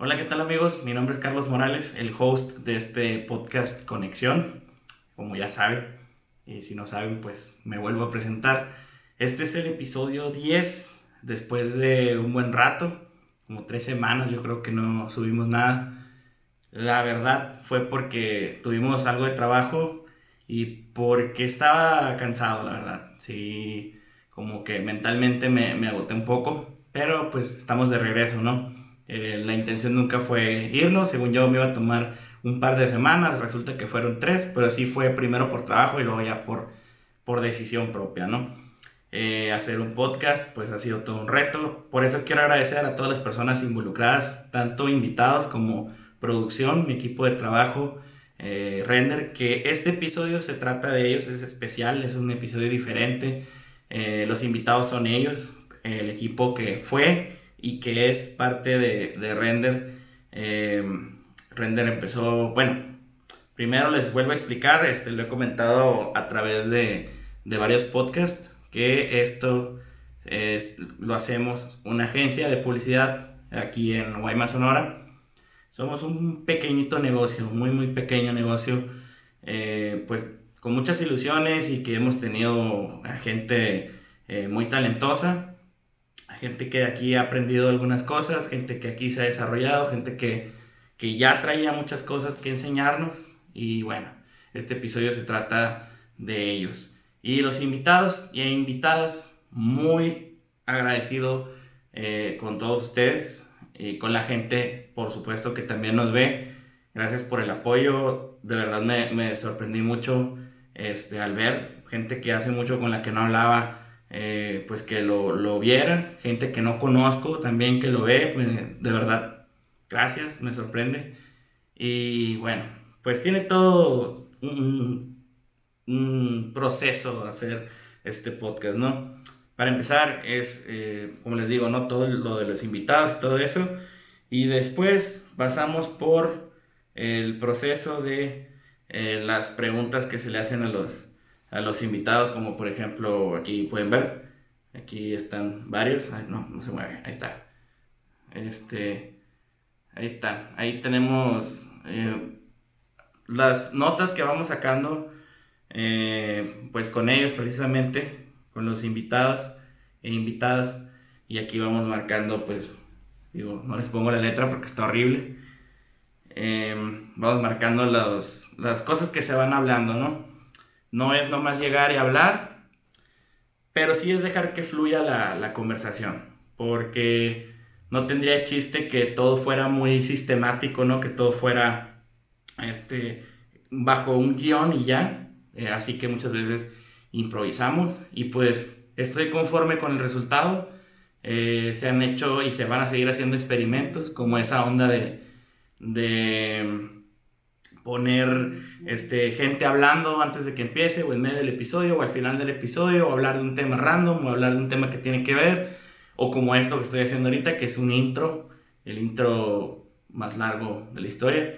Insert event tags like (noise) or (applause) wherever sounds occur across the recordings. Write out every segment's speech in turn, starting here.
Hola, ¿qué tal amigos? Mi nombre es Carlos Morales, el host de este podcast Conexión, como ya saben, y si no saben, pues me vuelvo a presentar. Este es el episodio 10, después de un buen rato, como tres semanas yo creo que no subimos nada. La verdad fue porque tuvimos algo de trabajo y porque estaba cansado, la verdad. Sí, como que mentalmente me, me agoté un poco, pero pues estamos de regreso, ¿no? Eh, la intención nunca fue irnos, según yo me iba a tomar un par de semanas, resulta que fueron tres, pero sí fue primero por trabajo y luego ya por, por decisión propia, ¿no? Eh, hacer un podcast pues ha sido todo un reto, por eso quiero agradecer a todas las personas involucradas, tanto invitados como producción, mi equipo de trabajo, eh, Render, que este episodio se trata de ellos, es especial, es un episodio diferente, los invitados son ellos, el equipo que fue y que es parte de, de Render. Eh, Render empezó, bueno, primero les vuelvo a explicar, este, lo he comentado a través de, de varios podcasts, que esto es, lo hacemos una agencia de publicidad aquí en Guaymas, Sonora. Somos un pequeñito negocio, muy, muy pequeño negocio, eh, pues con muchas ilusiones y que hemos tenido a gente eh, muy talentosa gente que aquí ha aprendido algunas cosas, gente que aquí se ha desarrollado, gente que, que ya traía muchas cosas que enseñarnos y bueno, este episodio se trata de ellos. Y los invitados y invitadas, muy agradecido eh, con todos ustedes y con la gente, por supuesto, que también nos ve. Gracias por el apoyo, de verdad me, me sorprendí mucho este, al ver gente que hace mucho con la que no hablaba eh, pues que lo, lo, viera, gente que no conozco también que lo ve, pues, de verdad, gracias, me sorprende. Y bueno, pues tiene todo un, un proceso hacer este podcast, ¿no? Para empezar es, eh, como les digo, ¿no? Todo lo de los invitados todo eso. Y después pasamos por el proceso de eh, las preguntas que se le hacen a los, a los invitados, como por ejemplo aquí pueden ver, aquí están varios, no, no se mueve, ahí está. Este, ahí están, ahí tenemos eh, las notas que vamos sacando, eh, pues con ellos precisamente, con los invitados e invitadas, y aquí vamos marcando, pues, digo, no les pongo la letra porque está horrible. Eh, vamos marcando los, las cosas que se van hablando, ¿no? No es nomás llegar y hablar, pero sí es dejar que fluya la, conversación, porque no tendría chiste que todo fuera muy sistemático, ¿no? Que todo fuera este, bajo un guion y ya. Eh, así que muchas veces improvisamos y pues estoy conforme con el resultado. Eh, se han hecho y se van a seguir haciendo experimentos como esa onda de, de poner este, gente hablando antes de que empiece o en medio del episodio o al final del episodio o hablar de un tema random o hablar de un tema que tiene que ver o como esto que estoy haciendo ahorita que es un intro, el intro más largo de la historia.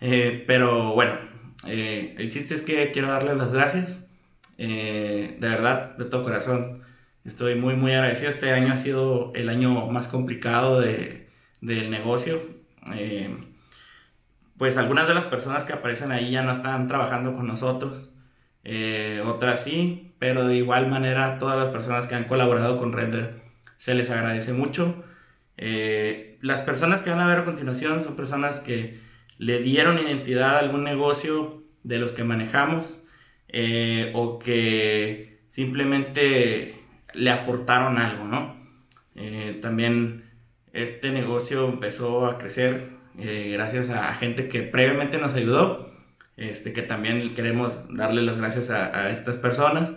Eh, pero bueno, eh, el chiste es que quiero darles las gracias, eh, de verdad, de todo corazón. Estoy muy, muy agradecido. Este año ha sido el año más complicado de, del negocio pues algunas de las personas que aparecen ahí ya no están trabajando con nosotros, eh, otras sí, pero de igual manera todas las personas que han colaborado con Render se les agradece mucho. Eh, las personas que van a ver a continuación son personas que le dieron identidad a algún negocio de los que manejamos eh, o que simplemente le aportaron algo, ¿no? también este negocio empezó a crecer eh, gracias a, gente que previamente nos ayudó, este, que también queremos darle las gracias a, estas personas.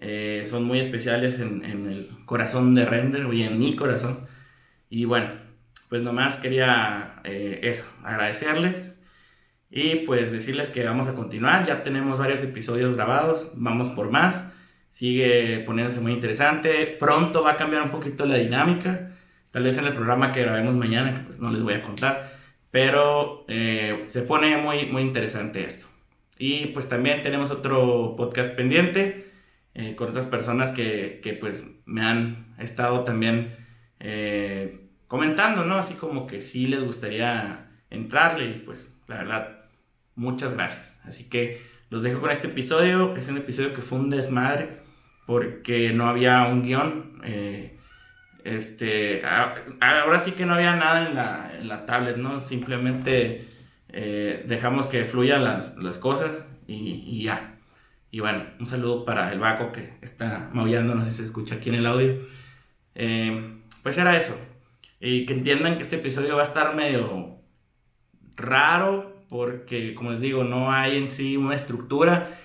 Eh, son muy especiales en, el corazón de Render y en mi corazón. Y bueno, pues nomás quería eh, eso, agradecerles y pues decirles que vamos a continuar. Ya tenemos varios episodios grabados, vamos por más. Sigue poniéndose muy interesante. Pronto va a cambiar un poquito la dinámica. Tal vez en el programa que grabemos mañana, pues no les voy a contar. Pero eh, se pone muy, muy interesante esto. Y pues también tenemos otro podcast pendiente eh, con otras personas que, que, pues me han estado también eh, comentando, ¿no? Así como que sí les gustaría entrarle y pues la verdad, muchas gracias. Así que los dejo con este episodio. Es un episodio que fue un desmadre porque no había un guion. Este, ahora sí que no había nada en la, en la tablet, ¿no? Simplemente eh, dejamos que fluyan las, las cosas y, ya. Y bueno, un saludo para el Baco que está maullando, no sé si se escucha aquí en el audio. Eh, pues era eso. Y que entiendan que este episodio va a estar medio raro porque, como les digo, no hay en sí una estructura.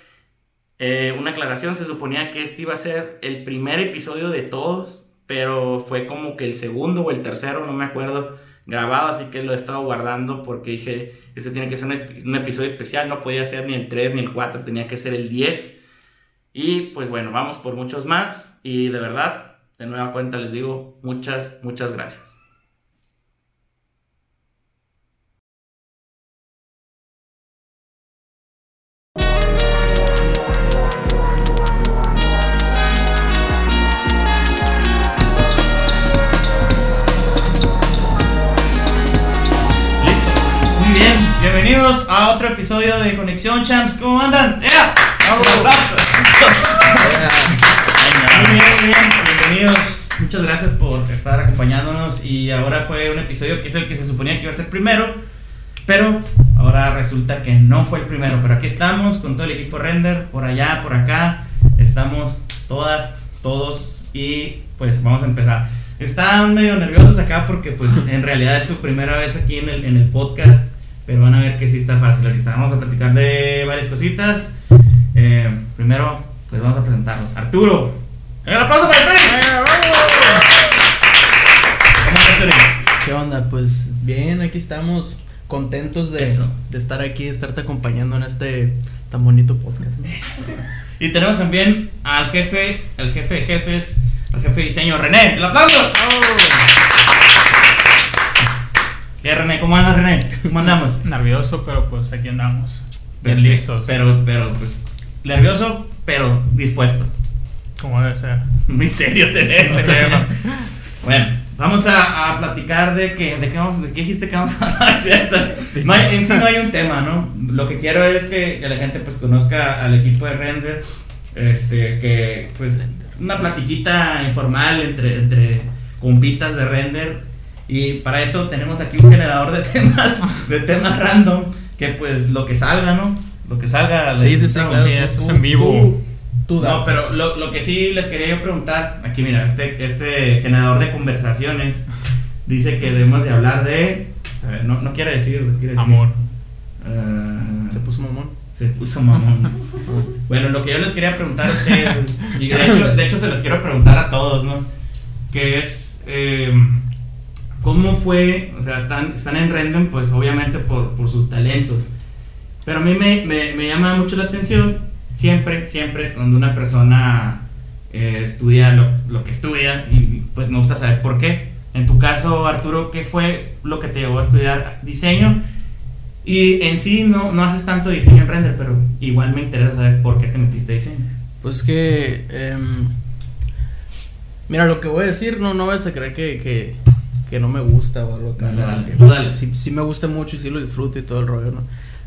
Eh, una aclaración, se suponía que este iba a ser el primer episodio de todos, pero fue como que el segundo o el tercero, no me acuerdo, grabado, así que lo he estado guardando porque dije, este tiene que ser un, episodio especial, no podía ser ni el 3 ni el 4, tenía que ser el 10. Y pues bueno, vamos por muchos más y de verdad, de nueva cuenta les digo, muchas, muchas gracias. A otro episodio de Conexión Champs. ¿Cómo andan? ¡Yeah! Muy bien, muy bien. Bienvenidos. Muchas gracias por estar acompañándonos. Y ahora fue un episodio que es el que se suponía que iba a ser primero. Pero ahora resulta que no fue el primero. Pero aquí estamos con todo el equipo Render. Por allá, por acá. Estamos todas, todos. Y pues vamos a empezar. Están medio nerviosos acá porque pues en realidad es su primera vez aquí en el, en el podcast pero van a ver que sí está fácil ahorita. Vamos a platicar de varias cositas. Eh, primero, pues vamos a presentarlos. Arturo. ¡El aplauso para Arturo! ¿Qué onda? Pues bien, aquí estamos contentos de, de estar aquí, de estarte acompañando en este tan bonito podcast. Y tenemos también al jefe, el jefe de jefes, al jefe de diseño, René. ¡El aplauso! ¿Qué, René? ¿Cómo andas, René? ¿Cómo andamos? Nervioso, pero pues aquí andamos. Bien listos. Pero, pero, pues, nervioso, pero dispuesto. Como debe ser. Muy serio tenés. (laughs) bueno, vamos a, a, platicar de que, de qué vamos, de qué dijiste que vamos a hablar, (laughs) ¿cierto? No en sí no hay un tema, ¿no? Lo que quiero es que, que la gente pues conozca al equipo de Render, este, que pues una platiquita informal entre, entre compitas de Render y para eso tenemos aquí un generador de (laughs) temas, de temas random, que pues lo que salga, ¿no? Lo que salga. Sí, sí, sí, claro. eso es en vivo. Tú, no, pero lo, lo, que sí les quería yo preguntar, aquí mira, este, este generador de conversaciones dice que debemos de hablar de... A ver, no, no quiere decir, quiere decir. Amor. Uh, se puso mamón. Se puso mamón. bueno, lo que yo les quería preguntar es que... Y de hecho, de hecho se los quiero preguntar a todos, ¿no? Que es... Eh, ¿Cómo fue? O sea, están, están en Renden, pues obviamente por, por sus talentos. Pero a mí me, me, me, llama mucho la atención, siempre, siempre, cuando una persona eh, estudia lo, lo, que estudia, y pues me gusta saber por qué. En tu caso, Arturo, ¿qué fue lo que te llevó a estudiar diseño? Y en sí no, no haces tanto diseño en render, pero igual me interesa saber por qué te metiste a diseño. Pues que... Eh, mira, lo que voy a decir, no, no vas a creer que, que que no me gusta o algo Dale, dale, Sí, sí, me gusta mucho y sí lo disfruto y todo el rollo, ¿no?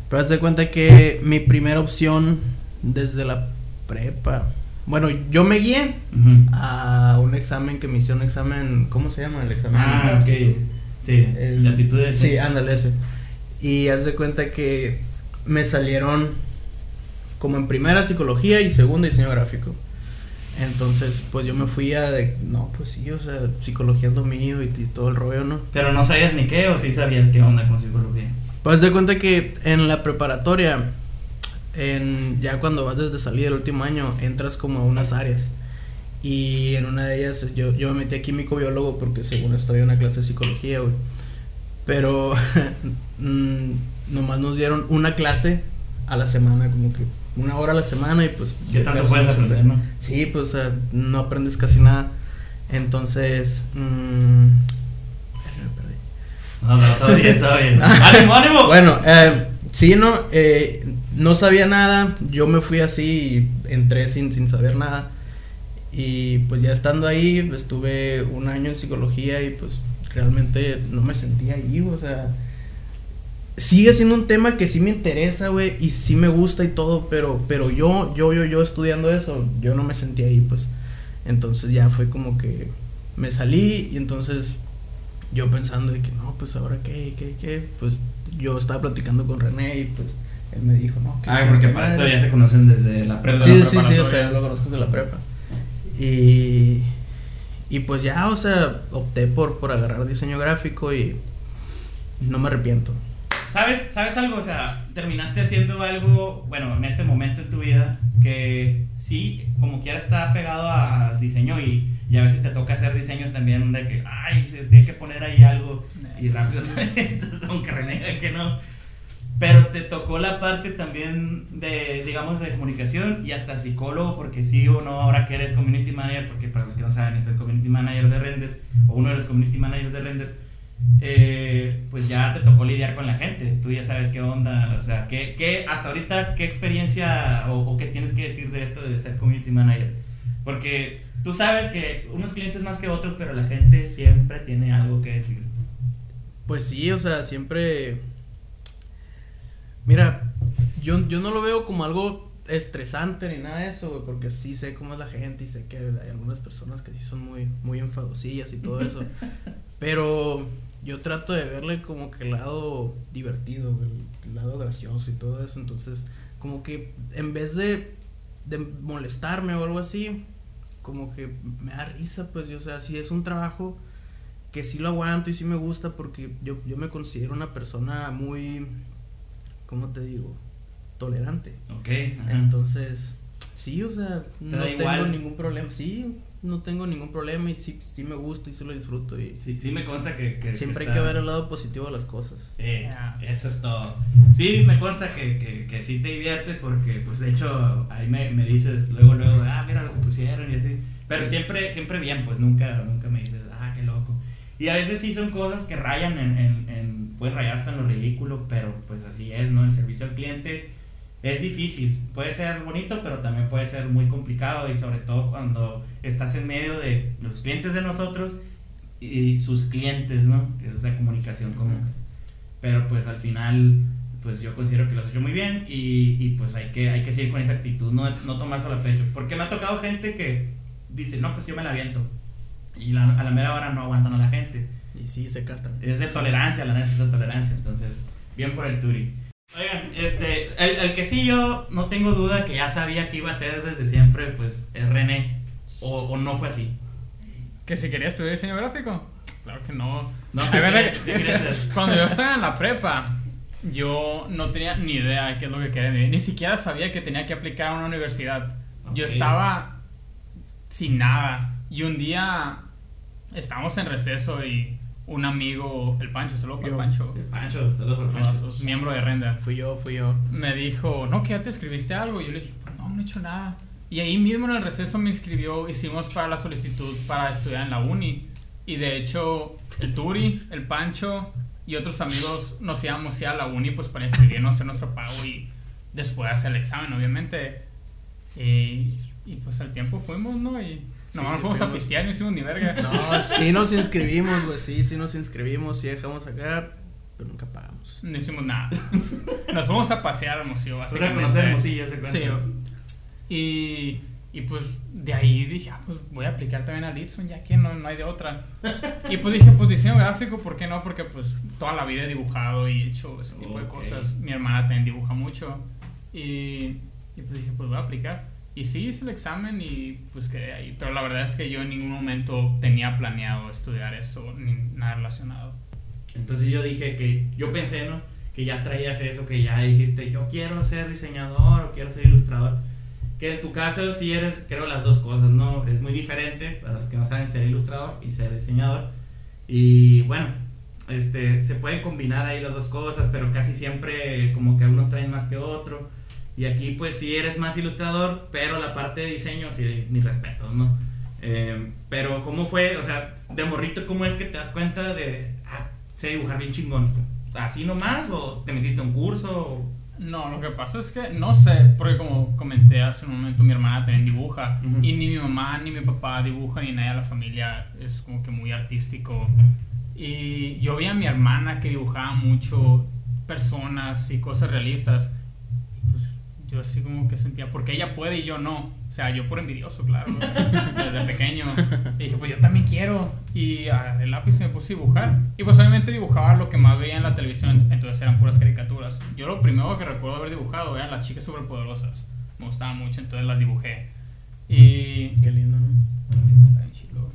Pero haz de cuenta que mi primera opción desde la prepa. Bueno, yo me guié a un examen que me hicieron un examen. ¿Cómo se llama el examen? Ah, ok. Sí, el, la actitud Sí, ándale ese. Y haz de cuenta que me salieron como en primera psicología y segunda diseño gráfico. Entonces, pues yo me fui a de, no, pues sí, o sea, psicología es lo mío y, todo el rollo, ¿no? Pero no sabías ni qué o sí sabías qué onda con psicología. Pues de cuenta que en la preparatoria, en, ya cuando vas desde salir el último año, entras como a unas áreas. Y en una de ellas yo, yo me metí a químico biólogo porque según estoy en una clase de psicología, güey. Pero (laughs) mm, nomás nos dieron una clase a la semana, como que una hora a la semana y pues... ¿Qué tanto puedes aprender, no? Sí, pues no aprendes casi nada. Entonces... Mmm, no, no, todo bien, todo bien. (laughs) ¡Ánimo, ánimo! Bueno, eh, sí, no, eh, no sabía nada. Yo me fui así y entré sin, sin saber nada. Y pues ya estando ahí, estuve un año en psicología y pues realmente no me sentía ahí, o sea, sigue siendo un tema que sí me interesa, güey, y sí me gusta y todo, pero, pero yo, yo, yo, yo estudiando eso, yo no me sentía ahí, pues. Entonces ya fue como que me salí y entonces yo pensando de que no, pues ahora qué, qué, qué, pues yo estaba platicando con René y pues él me dijo, no, que Ah, porque para esto ya se conocen desde la prepa. Sí, la sí, sí, o sea, lo conozco de la prepa. Y, y pues ya, o sea, opté por, por agarrar diseño gráfico y no me arrepiento. ¿Sabes, ¿Sabes algo? O sea, terminaste haciendo algo, bueno, en este momento en tu vida, que sí, como quiera está pegado al diseño y, y a veces te toca hacer diseños también de que, ay, se tiene que poner ahí algo y rápido, (laughs) entonces, aunque renega que no. Pero te tocó la parte también de, digamos, de comunicación y hasta psicólogo, porque sí o no, ahora que eres community manager, porque para los que no saben, es el community manager de Render, o uno de los community managers de Render, eh, pues ya te tocó lidiar con la gente, tú ya sabes qué onda, o sea, qué, qué hasta ahorita, qué experiencia o, o qué tienes que decir de esto de ser community manager. Porque tú sabes que unos clientes más que otros, pero la gente siempre tiene algo que decir. Pues sí, o sea, siempre... Mira, yo, yo no lo veo como algo estresante ni nada de eso, güey, porque sí sé cómo es la gente y sé que hay algunas personas que sí son muy, muy enfadosillas y todo eso. (laughs) Pero yo trato de verle como que el lado divertido, el lado gracioso y todo eso. Entonces, como que en vez de, de molestarme o algo así, como que me da risa, pues, o sea, si es un trabajo que sí lo aguanto y sí me gusta porque yo, yo me considero una persona muy, ¿cómo te digo? Tolerante. Ok. Entonces, sí, o sea, no tengo igual? ningún problema. Sí, no tengo ningún problema y sí, sí me gusta y sí lo disfruto. Y Sí, sí me consta que... que- siempre que hay que ver el lado positivo de las cosas. Eh, eso es todo. Sí, me consta que, que, que sí te diviertes porque, pues, de hecho, ahí me, me dices luego, luego, ah, mira lo que pusieron y así. Pero Sí. siempre, siempre bien, pues, nunca, nunca me dices, ah, qué loco. Y a veces sí son cosas que rayan en, en, en pueden rayar hasta en lo ridículo, pero pues así es, ¿no? El servicio al cliente es difícil. Puede ser bonito, pero también puede ser muy complicado y sobre todo cuando estás en medio de los clientes de nosotros y sus clientes, ¿no? Es esa comunicación común. Pero pues al final, pues yo considero que lo has hecho muy bien y, y pues hay que, hay que seguir con esa actitud, no, no tomárselo a pecho. Porque me ha tocado gente que dice, no, pues yo me la aviento. Y la- a la mera hora no aguantan a la gente. Y sí, se castran. Es de tolerancia, la neta es de tolerancia. Entonces, bien por el Turi. Oigan, este, el, el que sí yo no tengo duda que ya sabía que iba a ser desde siempre, pues es René. O, o no fue así. ¿Que si quería estudiar diseño gráfico? Claro que no. No, ¿qué ser? (laughs) Cuando yo estaba en la prepa, yo no tenía ni idea de qué es lo que quería. Ni, ni siquiera sabía que tenía que aplicar a una universidad. Yo estaba sin nada. Y un día estábamos en receso y un amigo, el Pancho, saludos para el Yo. Pancho, Pancho, saludos por Pancho. miembro de Renda, Fui yo, fui yo. me dijo, no, que ya te escribiste algo. Y yo le dije, pues no, no he hecho nada. Y ahí mismo en el receso me inscribió, hicimos para la solicitud para estudiar en la uni. Y de hecho, el Turi, el Pancho y otros amigos nos íbamos ya a la uni pues para inscribirnos, hacer nuestro pago y después hacer el examen, obviamente. Y, y pues al tiempo fuimos, ¿no? Y Sí, nomás sí fuimos a pistear no hicimos ni verga. (laughs) No, sí nos inscribimos, güey. Sí, sí nos inscribimos, sí dejamos acá, pero nunca pagamos. No hicimos nada. (laughs) Nos fuimos a pasear a Hermosillo, básicamente. conocer Hermosillo, se cuenta. Sí. Y, y pues de ahí dije, ah, pues voy a aplicar también a Litson, ya que no, no hay de otra. (laughs) Y pues dije, pues diseño gráfico, ¿por qué no? Porque pues toda la vida he dibujado y he hecho ese tipo de Ok. cosas. Mi hermana también dibuja mucho. Y, y pues dije, pues voy a aplicar. Y sí, hice el examen y pues quedé ahí. Pero la verdad es que yo en ningún momento tenía planeado estudiar eso, ni nada relacionado. Entonces yo dije que, yo pensé, ¿no? Que ya traías eso, que ya dijiste, yo quiero ser diseñador o quiero ser ilustrador. Que en tu caso sí eres, creo, las dos cosas, ¿no? Es muy diferente, para los que no saben, ser ilustrador y ser diseñador. Y bueno, este, se pueden combinar ahí las dos cosas, pero casi siempre como que unos traen más que otro. Y aquí pues sí eres más ilustrador, pero la parte de diseño sí, mis respetos, ¿no? Eh, pero ¿cómo fue? O sea, de morrito, ¿cómo es que te das cuenta de, ah, sé dibujar bien chingón? ¿Así nomás? ¿O te metiste a un curso? o- No, lo que pasa es que no sé, porque como comenté hace un momento, mi hermana también dibuja. Ujú. Y ni mi mamá ni mi papá dibujan, ni nadie de la familia es como que muy artístico. Y yo vi a mi hermana que dibujaba mucho personas y cosas realistas. Yo así como que sentía, porque ella puede y yo no. O sea, yo por envidioso, claro, (laughs) desde pequeño. Y dije, pues yo también quiero. Y agarré el lápiz y me puse a dibujar. Y pues obviamente dibujaba lo que más veía en la televisión, entonces eran puras caricaturas. Yo lo primero que recuerdo haber dibujado eran las chicas superpoderosas. Me gustaba mucho, entonces las dibujé. Y... Qué lindo, ¿no? Sí, está bien chido.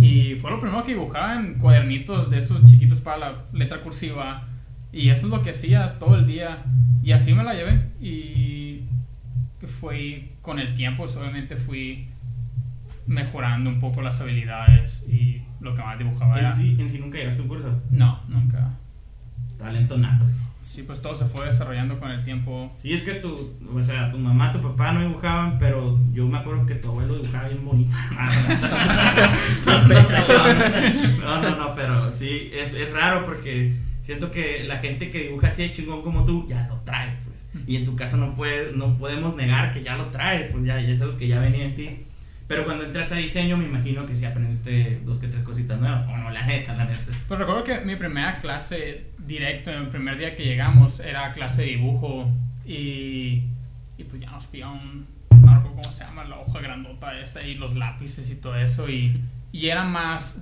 Y fue lo primero que dibujaba en cuadernitos de esos chiquitos para la letra cursiva. Y eso es lo que hacía todo el día. Y así me la llevé. Y fue con el tiempo, pues, obviamente fui mejorando un poco las habilidades y lo que más dibujaba era... En sí, en sí nunca llegaste a un curso. No, nunca. Talento nato. Sí, pues todo se fue desarrollando con el tiempo. Sí, es que tu, o sea, tu mamá, tu papá no dibujaban, pero yo me acuerdo que tu abuelo dibujaba bien bonito. (laughs) (laughs) no, no, (laughs) no, pero sí, es, es raro porque siento que la gente que dibuja así de chingón como tú ya lo trae, pues. Y en tu caso no puedes, no podemos negar que ya lo traes, pues ya, ya es algo que ya venía en ti. Pero cuando entras a diseño, me imagino que sí aprendiste dos que tres cositas nuevas. O no, la neta, la neta. Pues recuerdo que mi primera clase directo, el primer día que llegamos, era clase de dibujo. Y, y pues ya nos pillaron, no recuerdo cómo se llama, la hoja grandota esa y los lápices y todo eso. Y, y era más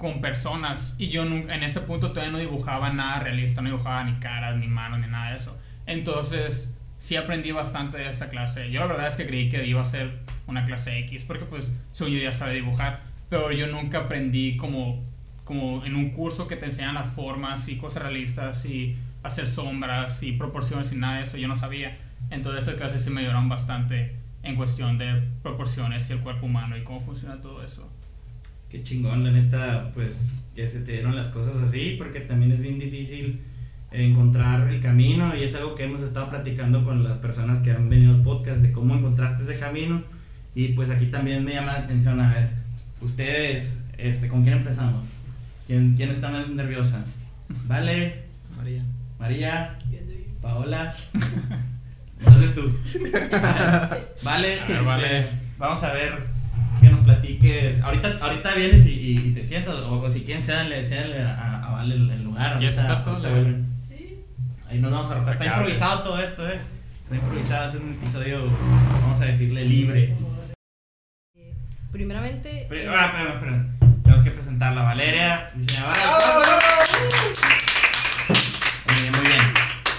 con personas. Y yo en ese punto todavía no dibujaba nada realista, no dibujaba ni caras, ni manos, ni nada de eso. Entonces, sí aprendí bastante de esa clase. Yo la verdad es que creí que iba a ser una clase X, porque pues soy yo ya sabe dibujar, pero yo nunca aprendí como, como en un curso que te enseñan las formas y cosas realistas y hacer sombras y proporciones y nada de eso, yo no sabía. Entonces esas clases sí me ayudaron bastante en cuestión de proporciones y el cuerpo humano y cómo funciona todo eso. Qué chingón, la neta, pues que se te dieron las cosas así, porque también es bien difícil encontrar el camino y es algo que hemos estado platicando con las personas que han venido al podcast de cómo encontraste ese camino y pues aquí también me llama la atención a ver ustedes este con quién empezamos quién, quién está más nerviosa vale María. María. Paola. entonces tú. (laughs) Vale, A ver, este, vale. vamos a ver que nos platiques ahorita ahorita vienes y, y- y te sientas o, o si quieren cédanle a, a Vale el, el lugar ¿Quieres ahorita- ahorita vuelven. Sí. Ahí nos vamos a rotar. Está improvisado todo esto, eh. Está improvisado, es un episodio, vamos a decirle, libre. Eh, Primeramente. Pero, eh, ah, espérame, espérame. Tenemos que presentarla. Valeria, diseñadora. Muy bien, muy bien.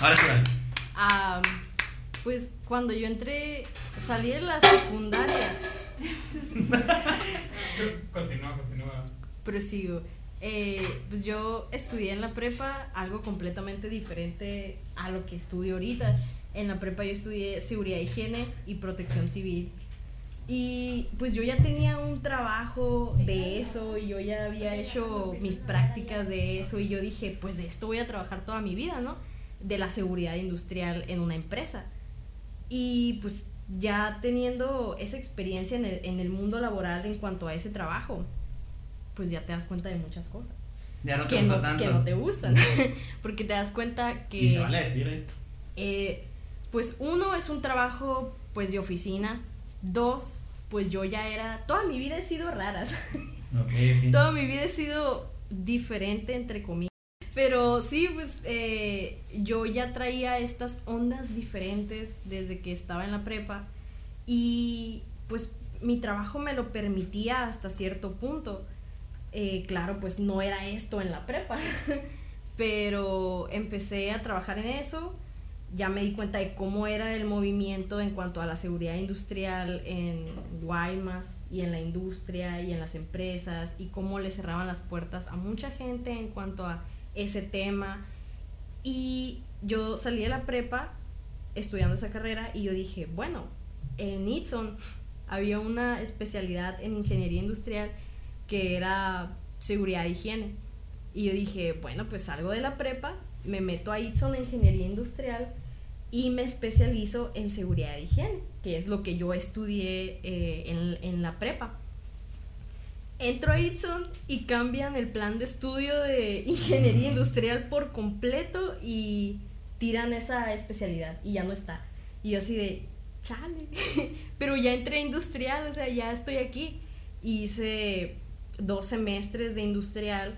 Ahora sí, vale. ah, pues cuando yo entré, salí de la secundaria, (laughs) Continúa, continúa. prosigo. Eh, pues yo estudié en la prepa algo completamente diferente a lo que estudio ahorita. En la prepa yo estudié seguridad, higiene y protección civil. Y pues yo ya tenía un trabajo de eso y yo ya había hecho mis prácticas de eso y yo dije, pues de esto voy a trabajar toda mi vida, ¿no? De la seguridad industrial en una empresa. Y pues ya teniendo esa experiencia en el, en el mundo laboral en cuanto a ese trabajo, pues ya te das cuenta de muchas cosas Ya no te que gusta no, tanto. que no te gustan. (laughs) Porque te das cuenta que... Y se vale decir, eh. Eh, pues uno es un trabajo pues de oficina, dos, pues yo ya era, toda mi vida he sido raras, Ok, ok. (laughs) toda mi vida he sido diferente entre comillas, pero sí, pues eh, yo ya traía estas ondas diferentes desde que estaba en la prepa y pues mi trabajo me lo permitía hasta cierto punto. Eh, claro, pues no era esto en la prepa, (laughs) pero empecé a trabajar en eso ya me di cuenta de cómo era el movimiento en cuanto a la seguridad industrial en Guaymas y en la industria y en las empresas y cómo le cerraban las puertas a mucha gente en cuanto a ese tema. Y yo salí de la prepa estudiando esa carrera y yo dije, bueno, en Itson (laughs) había una especialidad en ingeniería industrial que era seguridad e higiene. Y yo dije, bueno, pues salgo de la prepa, me meto a Itson en ingeniería industrial y me especializo en seguridad e higiene, que es lo que yo estudié eh, en, en la prepa. Entro a Itson y cambian el plan de estudio de ingeniería industrial por completo y tiran esa especialidad y ya no está. Y yo así de, chale, (laughs) pero ya entré a industrial, o sea, ya estoy aquí. Hice dos semestres de industrial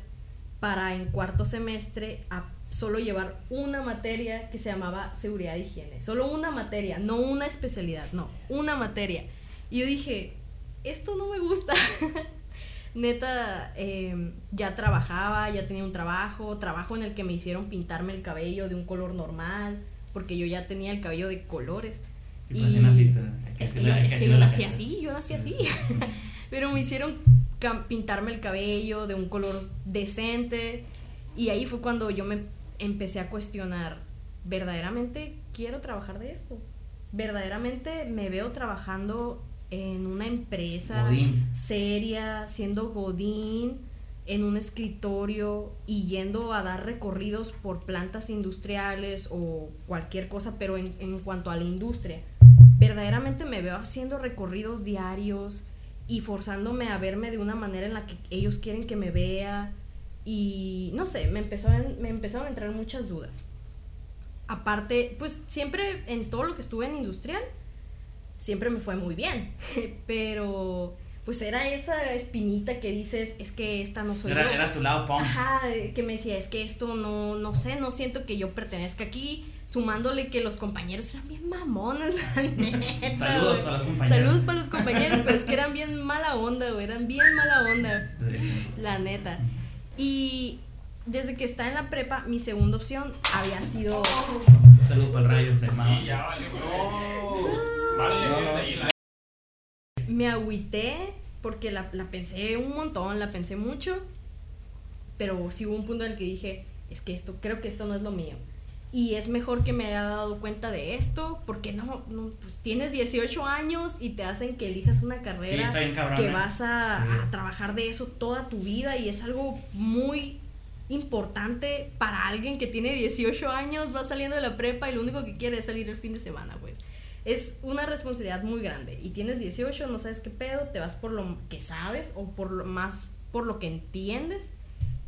para en cuarto semestre a solo llevar una materia que se llamaba seguridad e higiene. Solo una materia, no una especialidad, no, una materia. Y yo dije, esto no me gusta. (laughs) Neta, em, ya trabajaba, ya tenía un trabajo, trabajo en el que me hicieron pintarme el cabello de un color normal, porque yo ya tenía el cabello de colores. Y pues, naciste, es que, yo, es que yo nací así, yo nací así. (laughs) Pero me hicieron pintarme el cabello de un color decente. Y ahí fue cuando yo me empecé a cuestionar, ¿verdaderamente quiero trabajar de esto? ¿Verdaderamente me veo trabajando en una empresa seria, siendo godín, en un escritorio y yendo a dar recorridos por plantas industriales o cualquier cosa, pero en, en cuanto a la industria? ¿Verdaderamente me veo haciendo recorridos diarios? y forzándome a verme de una manera en la que ellos quieren que me vea y no sé, me, empezó me empezaron a entrar muchas dudas. Aparte, pues siempre en todo lo que estuve en industrial, siempre me fue muy bien, (laughs) pero pues era esa espinita que dices, es que esta no soy era, yo. Era tu lado punk. Ajá, que me decía, es que esto no, no sé, no siento que yo pertenezca aquí, sumándole que los compañeros eran bien mamones, (laughs) la Saludos para los compañeros. Saludos para los compañeros, pero es que eran bien mala onda, güey, eran bien mala onda, la neta. Y desde que está en la prepa, mi segunda opción había sido... Saludos para el rayo, hermano. Me agüité porque la, la pensé un montón, la pensé mucho, pero sí hubo un punto en el que dije, es que esto, creo que esto no es lo mío y es mejor que me haya dado cuenta de esto, porque no, no pues tienes 18 años y te hacen que elijas una carrera que ¿eh? vas a, a, trabajar de eso toda tu vida y es algo muy importante para alguien que tiene 18 años, va saliendo de la prepa y lo único que quiere es salir el fin de semana, pues. Es una responsabilidad muy grande y tienes 18, no sabes qué pedo, te vas por lo que sabes o por lo más por lo que entiendes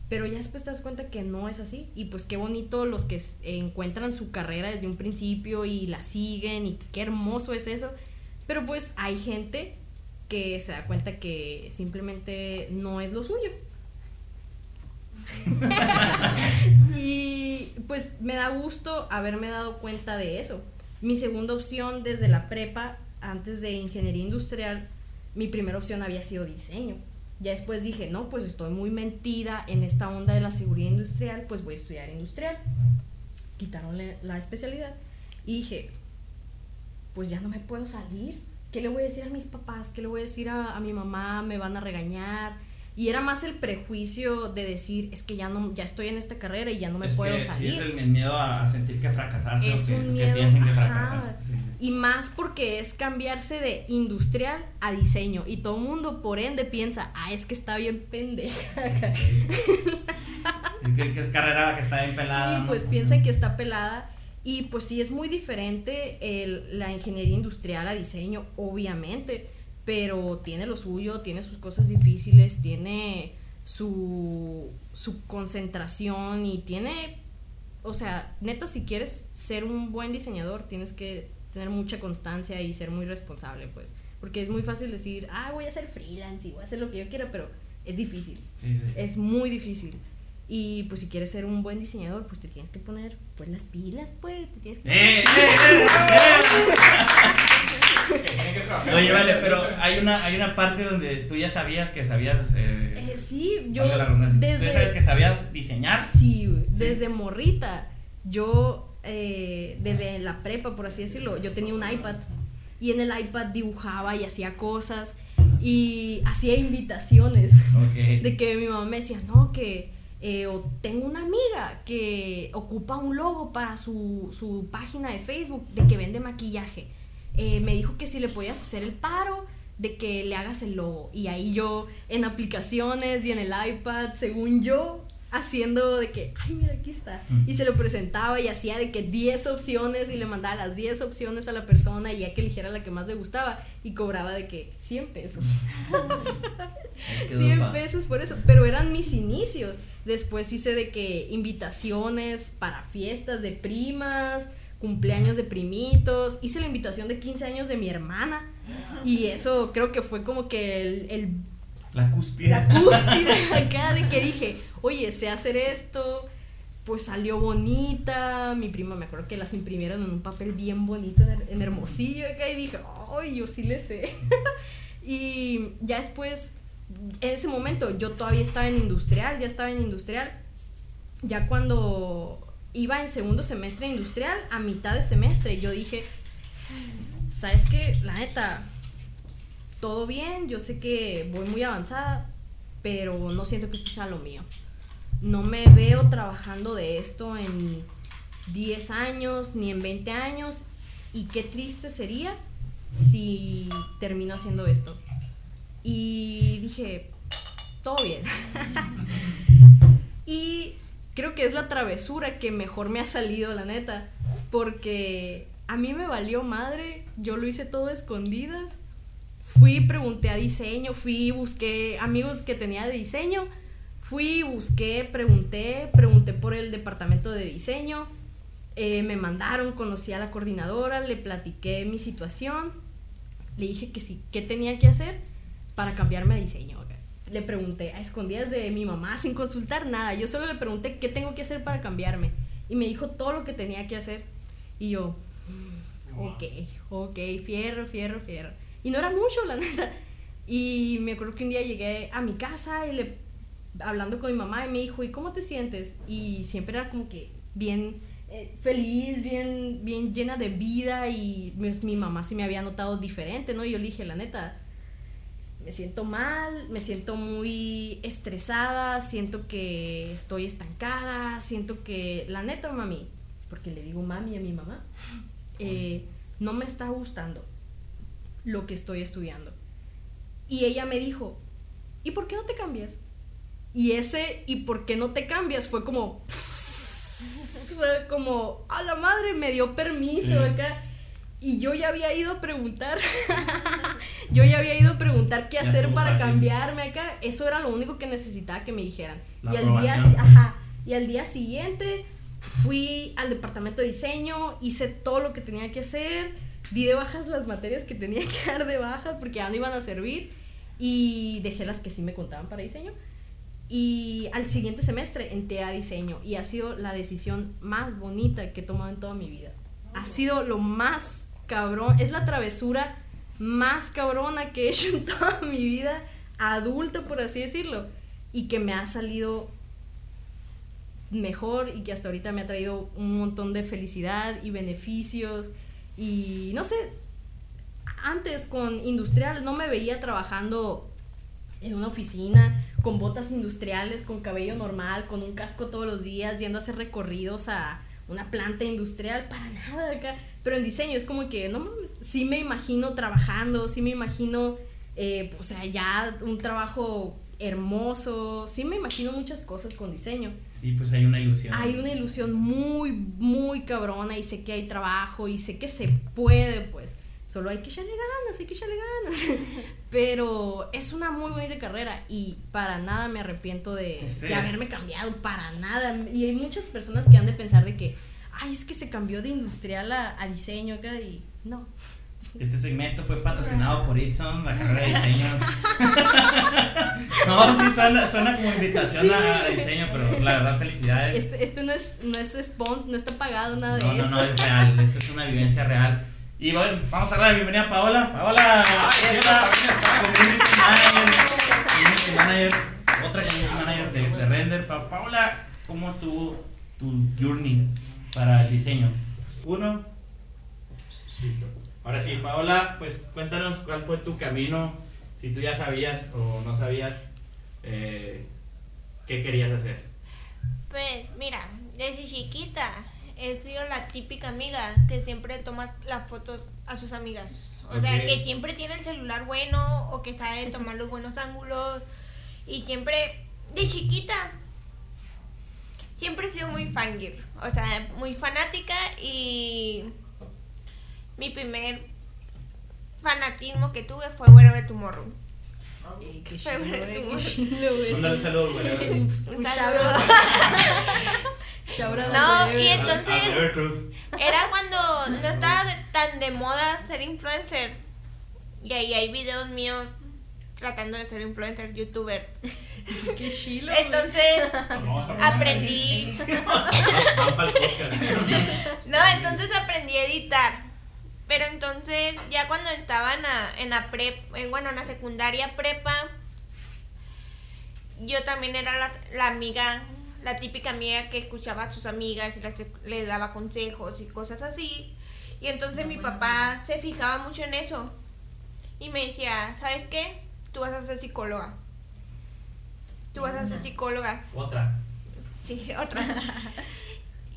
pero ya después te das cuenta que no es así y pues qué bonito los que encuentran su carrera desde un principio y la siguen y qué hermoso es eso, pero pues hay gente que se da cuenta que simplemente no es lo suyo. (laughs) y pues me da gusto haberme dado cuenta de eso. Mi segunda opción desde la prepa, antes de ingeniería industrial, mi primera opción había sido diseño ya después dije, no, pues estoy muy mentida en esta onda de la seguridad industrial, pues voy a estudiar industrial. Quitaron la especialidad. Y dije, pues ya no me puedo salir. ¿Qué le voy a decir a mis papás? ¿Qué le voy a decir a, a mi mamá? ¿Me van a regañar? Y era más el prejuicio de decir, es que ya no ya estoy en esta carrera y ya no me puedo salir. Sí, es el, miedo a sentir que fracasaste es o que, que piensen que fracasaste. Y más porque es cambiarse de industrial a diseño. Y todo el mundo, por ende, piensa, ah, es que está bien pendeja. (laughs) que, es carrera que está bien pelada. Sí, pues piensa que está pelada. Y pues sí, es muy diferente el, la ingeniería industrial a diseño, obviamente pero tiene lo suyo, tiene sus cosas difíciles, tiene su, su concentración y tiene, o sea, neta, si quieres ser un buen diseñador, tienes que tener mucha constancia y ser muy responsable, pues, porque es muy fácil decir, ah, voy a ser freelance y voy a hacer lo que yo quiera, pero es difícil, es muy difícil. Y pues si quieres ser un buen diseñador, pues te tienes que poner pues las pilas, pues, te tienes que... ¡Eh, eh, eh, Oye, vale, pero hay una, hay una parte donde tú ya sabías que sabías... Eh, sí, yo... Desde, ¿Tú sabes que sabías diseñar? Sí, desde morrita. Yo, desde la prepa, por así decirlo, yo tenía un iPad. Y en el iPad dibujaba y hacía cosas. Y hacía invitaciones. De que mi mamá me decía, no, que eh, o tengo una amiga que ocupa un logo para su, su página de Facebook de que vende maquillaje. Eh, me dijo que si le podías hacer el paro de que le hagas el logo. Y ahí yo en aplicaciones y en el iPad, según yo, haciendo de que, ay, mira, aquí está. Y se lo presentaba y hacía de que 10 opciones y le mandaba las 10 opciones a la persona y ya que eligiera la que más le gustaba y cobraba de que 100 pesos. 100 pesos por eso, pero eran mis inicios. Después hice de que invitaciones para fiestas de primas, cumpleaños de primitos, hice la invitación de 15 años de mi hermana y eso creo que fue como que el, La cúspide. La cúspide acá de que dije, oye, sé hacer esto, pues salió bonita. Mi prima me acuerdo que las imprimieron en un papel bien bonito en, en Hermosillo acá y dije, ay, yo sí le sé. (laughs) y ya después, en ese momento, yo todavía estaba en industrial, ya estaba en industrial. Ya cuando iba en segundo semestre industrial, a mitad de semestre, yo dije, ¿sabes qué? La neta, todo bien, yo sé que voy muy avanzada, pero no siento que esto sea lo mío. No me veo trabajando de esto en 10 años ni en 20 años y qué triste sería si termino haciendo esto. Y dije, todo bien. (laughs) y creo que es la travesura que mejor me ha salido, la neta, porque a mí me valió madre, yo lo hice todo a escondidas. Fui, pregunté a diseño, fui, busqué amigos que tenía de diseño, fui, busqué, pregunté, pregunté por el departamento de diseño, eh, me mandaron, conocí a la coordinadora, le platiqué mi situación, le dije que sí, qué tenía que hacer para cambiarme a diseño. Le pregunté a escondidas de mi mamá sin consultar nada, yo solo le pregunté qué tengo que hacer para cambiarme y me dijo todo lo que tenía que hacer y yo, ok, ok, fierro, fierro, fierro. Y no era mucho, la (laughs) neta. Y me acuerdo que un día llegué a mi casa y le hablando con mi mamá y me dijo, ¿y cómo te sientes? Y siempre era como que bien eh, feliz, bien, bien llena de vida y mi, mi mamá sí me había notado diferente, ¿no? Y yo le dije, la neta, me siento mal, me siento muy estresada, siento que estoy estancada, siento que, la neta, mami, porque le digo mami a mi mamá, eh, no me está gustando lo que estoy estudiando. Y ella me dijo, ¿y por qué no te cambias? Y ese, ¿y por qué no te cambias? Fue como, (laughs) o sea, como, a la madre me dio permiso acá. Y yo ya había ido a preguntar, (laughs) yo ya había ido a preguntar qué hacer para fácil. cambiarme acá. Eso era lo único que necesitaba que me dijeran. La y al día, ajá, y al día siguiente fui al departamento de diseño, hice todo lo que tenía que hacer, di de bajas las materias que tenía que dar de baja porque ya no iban a servir y dejé las que sí me contaban para diseño. Y al siguiente semestre entré a diseño y ha sido la decisión más bonita que he tomado en toda mi vida. Ha sido lo más cabrón, es la travesura más cabrona que he hecho en toda (laughs) mi vida adulta, por así decirlo, y que me ha salido mejor y que hasta ahorita me ha traído un montón de felicidad y beneficios y no sé, antes con industrial no me veía trabajando en una oficina con botas industriales, con cabello normal, con un casco todos los días, yendo a hacer recorridos a una planta industrial, para nada acá. Pero en diseño es como que, no mames, sí me imagino trabajando, sí me imagino, eh, o sea, ya un trabajo hermoso, sí me imagino muchas cosas con diseño. Sí, pues hay una ilusión. Hay una ilusión muy, muy cabrona y sé que hay trabajo y sé que se puede, pues. Solo hay que echarle ganas, hay que echarle ganas. (laughs) Pero es una muy bonita carrera y para nada me arrepiento de, Este- de haberme cambiado, para nada. Y hay muchas personas que han de pensar de que, ay, es que se cambió de industrial a, a diseño acá y no. Este segmento fue patrocinado por Itson, la carrera de diseño. (laughs) no, sí, suena, suena como invitación Sí. a diseño, pero la verdad, felicidades. Este, este no es, no es sponsor, no está pagado nada No, de no, esto. no, es real, esto es una vivencia real. Y bueno, vamos a darle la bienvenida a Paola. Paola, Ay, esta esta community manager, community manager, otra community manager de, de render. Pa- Paola, ¿cómo estuvo tu journey para el diseño? Uno, listo. Ahora sí, Paola, pues cuéntanos cuál fue tu camino, si tú ya sabías o no sabías eh, qué querías hacer. Pues mira, desde chiquita he sido la típica amiga que siempre toma las fotos a sus amigas. O sea, que siempre tiene el celular bueno o que sabe tomar los buenos ángulos. Y siempre, de chiquita, sido muy fangirl. O sea, muy fanática y mi primer fanatismo que tuve fue Wherever Tomorrow. Eh, un saludo. Un saludo. (laughs) No, y entonces-. Era cuando no estaba de- tan de moda ser influencer. Y ahí hay videos míos tratando de ser influencer, youtuber. (laughs) Qué chilo. Entonces aprendí, (laughs) no, entonces aprendí a editar. Pero entonces ya cuando estaba en la, en la prep, en, bueno, en la secundaria prepa, yo también era la, la amiga, la típica amiga que escuchaba a sus amigas y las, les daba consejos y cosas así. Y entonces mi papá se fijaba mucho en eso. Y me decía, ¿sabes qué? Tú vas a ser psicóloga. Tú vas a ser psicóloga. Otra. Sí, (laughs) otra.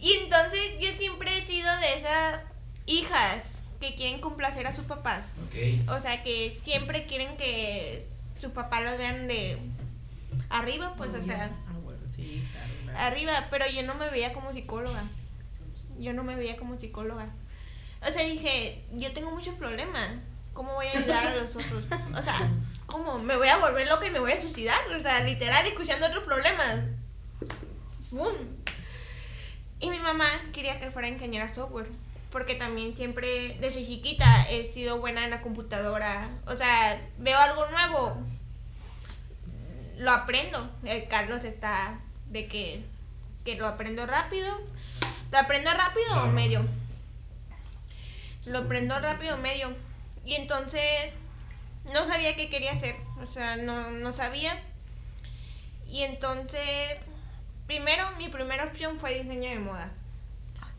y entonces yo siempre he sido de esas hijas que quieren complacer a sus papás. Ok. O sea, que siempre quieren que sus papás los vean de arriba, pues, o sea, Ah, bueno, sí, claro, claro. arriba. Pero yo no me veía como psicóloga. Yo no me veía como psicóloga. O sea, dije, yo tengo muchos problemas. ¿Cómo voy a ayudar a los otros? O sea, (laughs) ¿cómo? ¿Me voy a volver loca y me voy a suicidar? O sea, literal, escuchando otros problemas. ¡Bum! Y mi mamá quería que fuera ingeniera software. Porque también siempre, desde chiquita, he sido buena en la computadora. O sea, veo algo nuevo, lo aprendo. El Carlos está de que, que lo aprendo rápido. ¿Lo aprendo rápido o medio? Lo aprendo rápido o medio. Y entonces no sabía qué quería hacer. O sea, no, no sabía. Y entonces, primero, mi primera opción fue diseño de moda.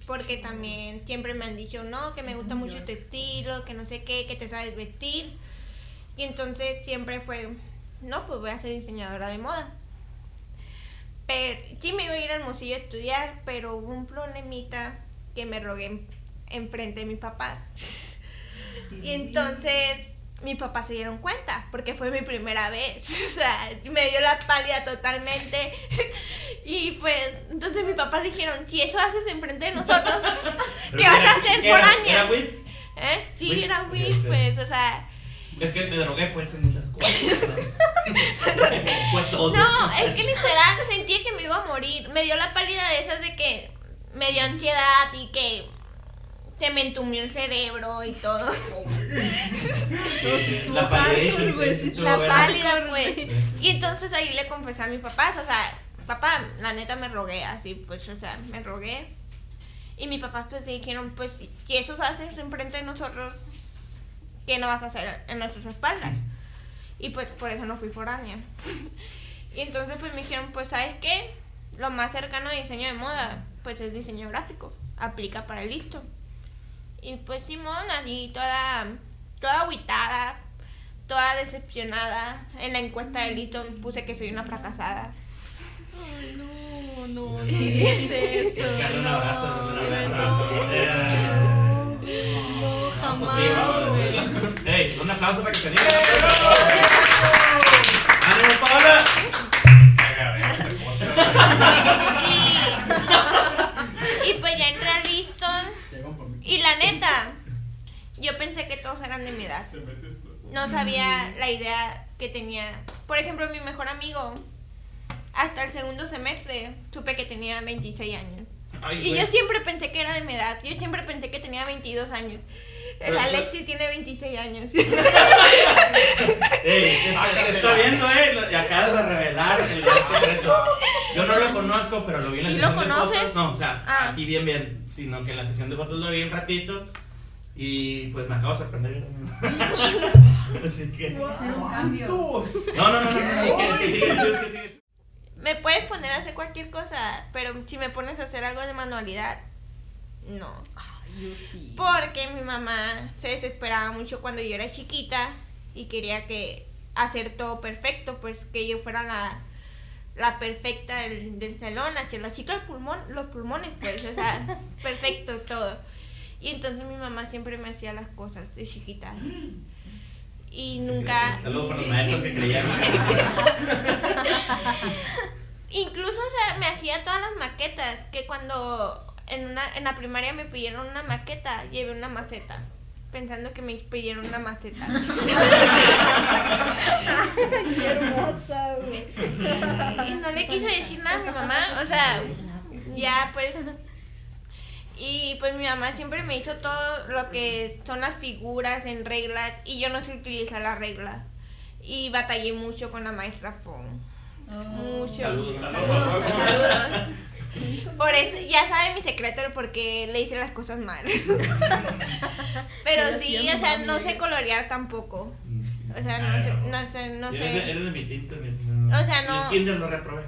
Porque también siempre me han dicho, no, que me gusta mucho tu estilo, que no sé qué, que te sabes vestir. Y entonces siempre fue, no, pues voy a ser diseñadora de moda. Pero sí me iba a ir al Hermosillo a estudiar, pero hubo un problemita que me rogué en, enfrente de mi papá. (laughs) Y entonces mi papá se dieron cuenta, porque fue mi primera vez. (laughs) O sea, me dio la pálida totalmente. (laughs) Y pues, entonces mi papá dijeron, si eso haces enfrente de nosotros, (laughs) ¿qué vas a hacer foránea? ¿Era weed? ¿Eh? Sí, Weed. era weed, pues, o sea. Es que me drogué pues en muchas cosas. Fue todo. No, es que literal sentía que me iba a morir. Me dio la pálida de esas de que me dio ansiedad y que se me entumió el cerebro y todo. (laughs) Sí, La sí, estuvo La pálida, pues. Y entonces ahí le confesé a mis papás, o sea, papá, la neta me rogué, así, pues, o sea, me rogué. Y mis papás pues dijeron, pues, si eso se hace enfrente de nosotros, ¿qué no vas a hacer en nuestras espaldas? Y pues por eso no fui foránea. (laughs) y entonces pues me dijeron, pues, ¿sabes qué? Lo más cercano a diseño de moda, pues es diseño gráfico. Aplica para el listo. Y pues Simón, así toda, toda aguitada, toda decepcionada. En la encuesta de listo puse que soy una fracasada. Ay, no, no, ¿qué es eso? Un No, abrazo, darle un abrazo. no, Eh, no, jamás. Hey, un aplauso para que se diga. ¡Ánimo, Paola! Y la neta, yo pensé que todos eran de mi edad. No sabía la idea que tenía. Por ejemplo, mi mejor amigo, hasta el segundo semestre, supe que tenía 26 años. Ay, Y güey. yo siempre pensé que era de mi edad. Yo siempre pensé que tenía 22 años. El Alexi tiene 26 años. (laughs) (laughs) Se está, viendo, eh. Y acabas de revelar el gran secreto. Yo no lo conozco, pero lo vi en la ¿Y sesión lo de conoces? fotos. No, o sea, Ah. así bien, bien. Sino que en la sesión de fotos lo vi un ratito. Y pues me acabo de sorprender. (laughs) Así que. No, no, no, no, no, es que, es es. Me puedes poner a hacer cualquier cosa, pero si me pones a hacer algo de manualidad, no. Yo sí. Porque mi mamá se desesperaba mucho cuando yo era chiquita y quería que hacer todo perfecto, pues que yo fuera la, la perfecta del, del salón, hacia la chica del pulmón, los pulmones, pues, o sea, (laughs) perfecto todo. Y entonces mi mamá siempre me hacía las cosas de chiquita. Y nunca, Saludos para los maestros que creían. (laughs) Incluso o sea, me hacía todas las maquetas, que cuando en, una, en la primaria me pidieron una maqueta, llevé una maceta, pensando que me pidieron una maceta. (laughs) Qué hermosa, güey. y no le quise decir nada a mi mamá, o sea, ya pues... Y pues mi mamá siempre me hizo todo lo que son las figuras en reglas y yo no sé utilizar la regla. y batallé mucho con la maestra Fon. Mucho. Saludos, saludos. saludos. Por eso, ya saben mi secreto de por qué le hice las cosas mal. (laughs) Pero sí, o sea, no sé colorear tampoco. O sea, no sé, no sé, no Eres, sé. de, eres de mi tinto. mi- O sea, no- En kinder lo reprobé.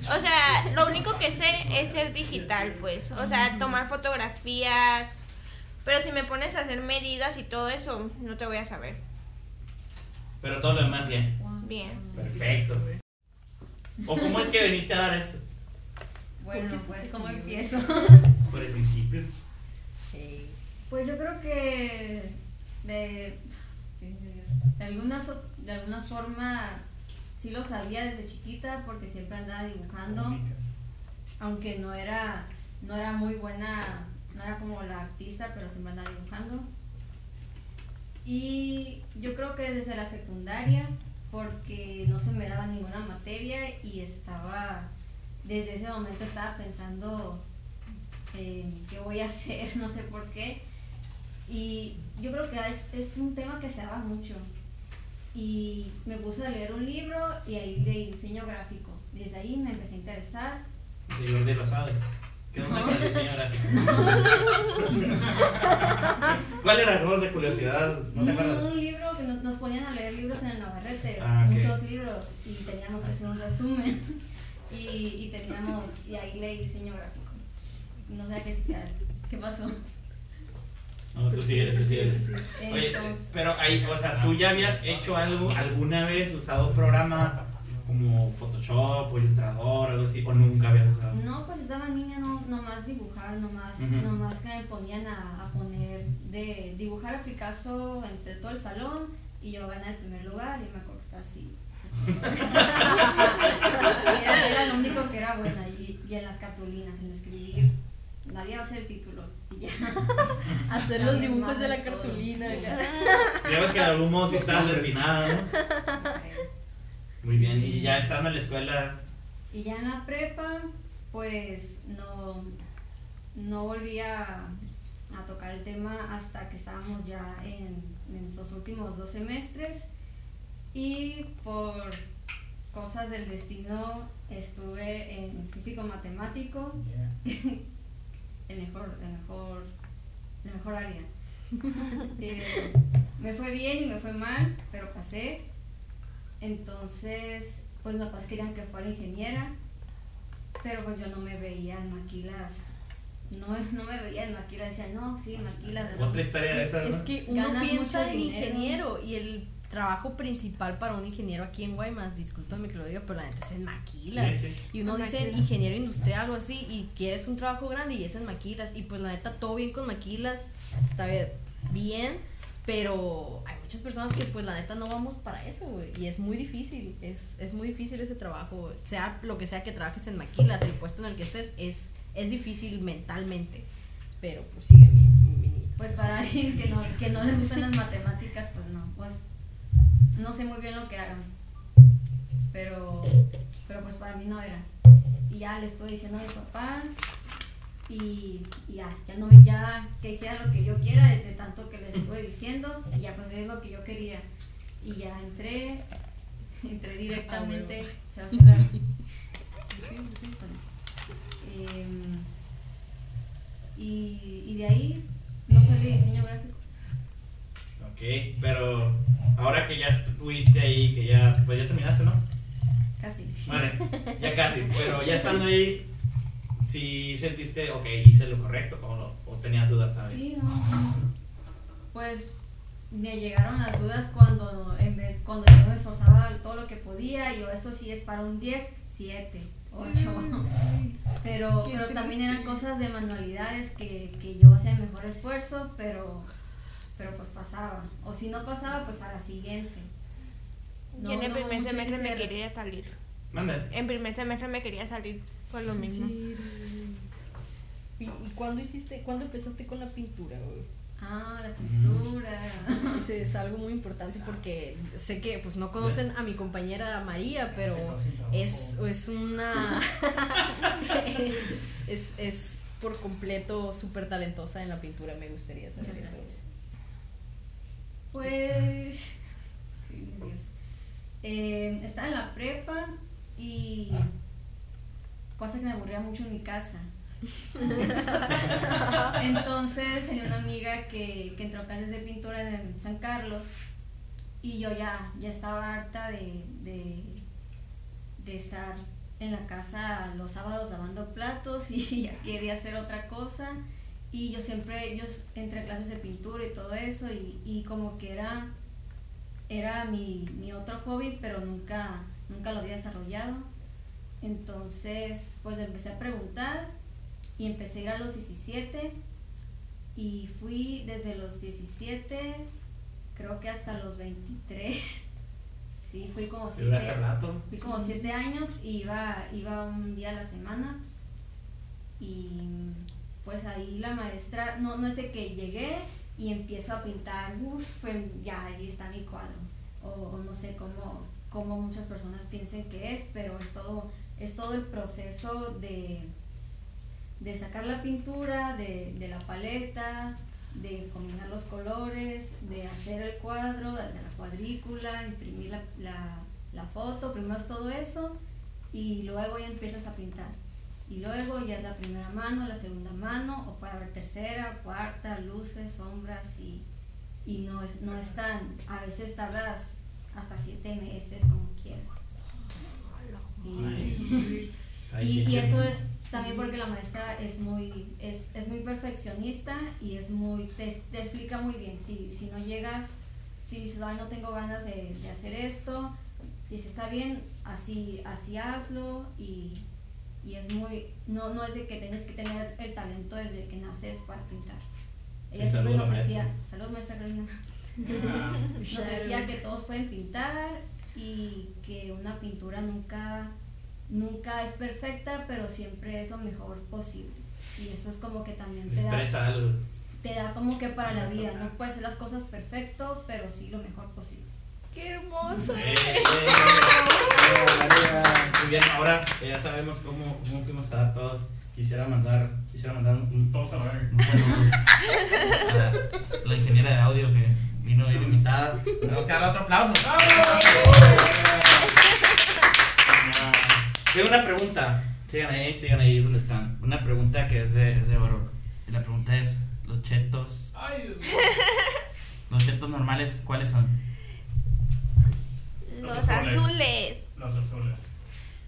O sea, lo único que sé es ser digital, pues. O sea, tomar fotografías. Pero si me pones a hacer medidas y todo eso, no te voy a saber. Pero todo lo demás bien. Bien. Perfecto. ¿O cómo es que (laughs) viniste a dar esto? Bueno, ¿Por qué estás pues, ¿cómo empiezo? (laughs) Por el principio. Pues yo creo que de, de alguna, de alguna forma sí lo sabía desde chiquita porque siempre andaba dibujando, aunque no era, no era muy buena, no era como la artista, pero siempre andaba dibujando. Y yo creo que desde la secundaria, porque no se me daba ninguna materia y estaba, desde ese momento estaba pensando en qué voy a (laughs) hacer, no sé por qué. Y yo creo que es, es un tema que se daba mucho. Y me puse a leer un libro y ahí leí diseño gráfico. Desde ahí me empecé a interesar. De Jordi Rosado. ¿Qué onda con el diseño gráfico? (laughs) (laughs) ¿Cuál era el rol de curiosidad? ¿No te acuerdas? un libro que nos, ponían a leer libros en el Navarrete, Ah, ok. muchos libros, y teníamos que hacer un resumen. Y, y teníamos, y ahí leí diseño gráfico. No sé a qué, qué pasó. No, tú síguele, tú síguele. Oye, Entonces, pero ahí, o sea, ¿tú ya habías hecho algo alguna vez, usado un programa como Photoshop o Illustrator algo así, o nunca habías usado? No, pues estaba niña, no, nomás dibujar, nomás, Ujú. nomás que me ponían a, a poner, de dibujar a Picasso entre todo el salón y yo gané el primer lugar y me corté así. Era, era lo único que era buena y, y en las cartulinas, en escribir, nadie va a hacer el título y ya. (laughs) Hacer los dibujos de la cartulina. sí. Ya ves que de algún modo sí estabas destinada, ¿no? Muy bien, y ya estando en la escuela, Y ya en la prepa, pues no, no volví a, a tocar el tema hasta que estábamos ya en, en los últimos dos semestres. Y por cosas del destino estuve en físico matemático, (laughs) el mejor, el mejor, el mejor área. (laughs) Eh, me fue bien y me fue mal, pero pasé. Entonces, pues mis papás querían que fuera ingeniera, pero pues yo no me veía en maquilas. No, no me veía en maquilas, decía, no, sí, maquilas. no". otra historia de esas, Es ¿no? que uno Ganas piensa en ingeniero y el trabajo principal para un ingeniero aquí en Guaymas, discúlpame que lo diga, pero la neta es en maquilas. Sí, sí. Y uno dice maquilas. ingeniero industrial o así y quieres un trabajo grande y es en maquilas. Y pues la neta todo bien con maquilas, está bien, bien, pero hay muchas personas que pues la neta no vamos para eso, güey. Y es muy difícil, es, es muy difícil ese trabajo. Sea lo que sea que trabajes en maquilas, el puesto en el que estés es, es difícil mentalmente. Pero pues sigue mi, mi- Pues para alguien que no, que no le gustan las matemáticas, pues no, pues sé muy bien lo que hagan. Pero, pero pues para mí no era. Y ya le estoy diciendo a mis papás y, y ya, ya no me, ya que hiciera lo que yo quiera de, de tanto que les estuve diciendo y ya pues es lo que yo quería. Y ya entré, (laughs) entré directamente, se va a hacer (laughs) Em, y, y de ahí no salí diseño gráfico. Ok, pero ahora que ya estuviste ahí, que ya, pues ya terminaste, ¿no? Casi. Vale, ya casi, pero ya estando ahí, si sentiste, ok, hice lo correcto o, no, o tenías dudas también. Sí, no. Pues me llegaron las dudas cuando en vez cuando yo me esforzaba todo lo que podía y yo esto sí es para un 10, 7, 8. Pero, pero también eran cosas de manualidades que, que yo hacía el mejor esfuerzo, pero pero pues pasaba. O si no pasaba, pues a la siguiente. Yo en el no primer semestre me quería salir. Manda. En primer semestre me quería salir por lo mismo. ¿Y, y cuándo hiciste, cuándo empezaste con la pintura, güey? Ah, la pintura. (laughs) Ese es algo muy importante porque sé que pues no conocen a mi compañera María, pero es, es una (laughs) es, es por completo súper talentosa en la pintura, me gustaría saber eso. Pues. nervios. Eh, estaba en la prepa y pasa que me aburría mucho en mi casa. (laughs) Entonces tenía una amiga que, que entró a clases de pintura en San Carlos y yo ya, ya estaba harta de, de, de estar en la casa los sábados lavando platos (laughs) y ya quería hacer otra cosa. Y yo siempre, yo entré a clases de pintura y todo eso y, y como que era, era mi, mi otro hobby, pero nunca, nunca lo había desarrollado. Entonces, pues empecé a preguntar y empecé a ir a los 17 y fui desde los 17, creo que hasta los 23. (laughs) Sí, fui como Dura hace siete, rato. fui como siete años y iba, iba un día a la semana y pues ahí la maestra, no, no es de que llegué y empiezo a pintar, uff, ya ahí está mi cuadro. O, no sé cómo, cómo muchas personas piensen que es, pero es todo, es todo el proceso de, de sacar la pintura, de, de la paleta, de combinar los colores, de hacer el cuadro, de, de la cuadrícula, imprimir la, la, la foto, primero es todo eso y luego ya empiezas a pintar. Y luego ya es la primera mano, la segunda mano, o puede haber tercera, cuarta, luces, sombras y, y no, es, no es tan, a veces tardas hasta siete meses como quieras. Y, (laughs) y, y es también porque la maestra es muy, es, es muy perfeccionista y es muy, te, te explica muy bien. Si, si no llegas, si dices, ay, no tengo ganas de, de hacer esto, dice, está bien, así, así hazlo y, y es muy, no, no es de que tienes que tener el talento desde que naces para pintar. Ella Sí, siempre saludos, nos maestra. decía, salud maestra Carolina, Ah, nos decía que todos pueden pintar y que una pintura nunca, nunca es perfecta, pero siempre es lo mejor posible. Y eso es como que también te da, Expresa algo. te da como que para la vida, no puedes hacer las cosas perfecto, pero sí lo mejor posible. ¡Qué hermoso! Eh, eh, eh, Muy bien, ahora que ya sabemos cómo, cómo fuimos a dar todo, quisiera mandar, quisiera mandar un, Todos a la la ingeniera de audio que vino hoy de invitada. Tenemos que darle otro aplauso. Tengo una pregunta. Sigan ahí, sigan ahí donde están. Una pregunta que es de, es de oro. Y la pregunta es, ¿los chetos, Ay, Dios mío. los chetos normales, cuáles son? Los Los azules. Los azules.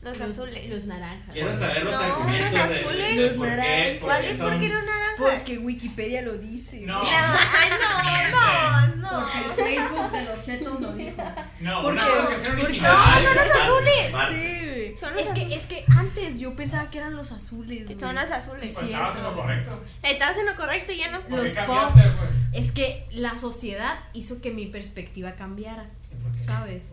Los Los- azules. Los naranjas. Quiero saber los No, argumentos los de, de, azules. de Los por naranjas. ¿Cuál es? son- ¿Por qué no naranja? Porque Wikipedia lo dice. No. (laughs) No, ay, no, no, no. Porque el Facebook de los chetos lo dijo. No, ¿Por una qué? porque ser ¿Por qué? original. No, son los azules. Sí. Son los Es que, azules. es que antes yo pensaba que eran los azules. güey. Son los azules. Sí, Pues estabas en lo cierto. correcto. Estás en lo correcto y ya no. ¿Por Los cambiaste, güey? Es que la sociedad hizo que mi perspectiva cambiara. ¿sabes?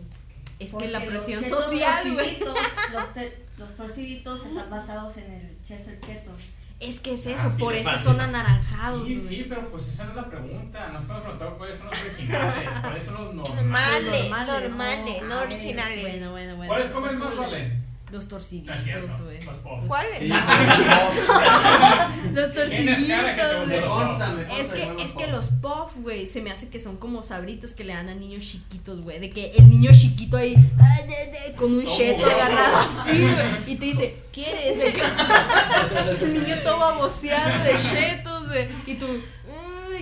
Es que la presión los social, güey. torciditos, (laughs) Los, te- los torciditos están basados en el Chester Chetos. Es que es eso, Así por de eso fácil. son anaranjados. Sí, güey. sí, pero pues esa no es la pregunta. No estamos preguntando cuáles son los originales, cuáles son los normales. Normales, Normales, normales, no ah, originales. Bueno, bueno, bueno. ¿Cuáles Los comes más, azules. Los No torciditos, güey. Los pobres. ¿Cuáles? Sí, Los torciditos, güey. Es que, es que los puff, güey, se me hace que son como sabritas que le dan a niños chiquitos, güey. De que el niño chiquito ahí, ay, ay, ay, con un cheto agarrado así, güey. Y te dice, ¿quieres? (laughs) (laughs) El niño todo baboseado de chetos, güey. Y tú,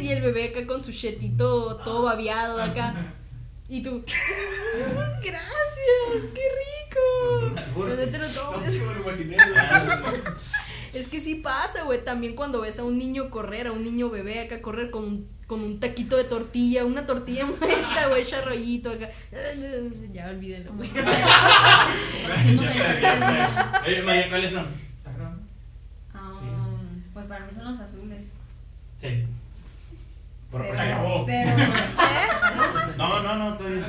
y el bebé acá con su chetito todo babeado acá. Y tú, "Mm, gracias, qué rico. Pero no te lo No tomes. se me lo imaginé, güey. Es que sí pasa, güey. También cuando ves a un niño correr, a un niño bebé acá correr con un, con un taquito de tortilla, una tortilla (laughs) muerta, güey, ese rollito acá. Ya olvídenlo, güey. (laughs) María, ¿cuáles son? Um, Pues para mí son los azules. Sí. Por Pero, Se acabó. pero, (laughs) No, no, no, todavía.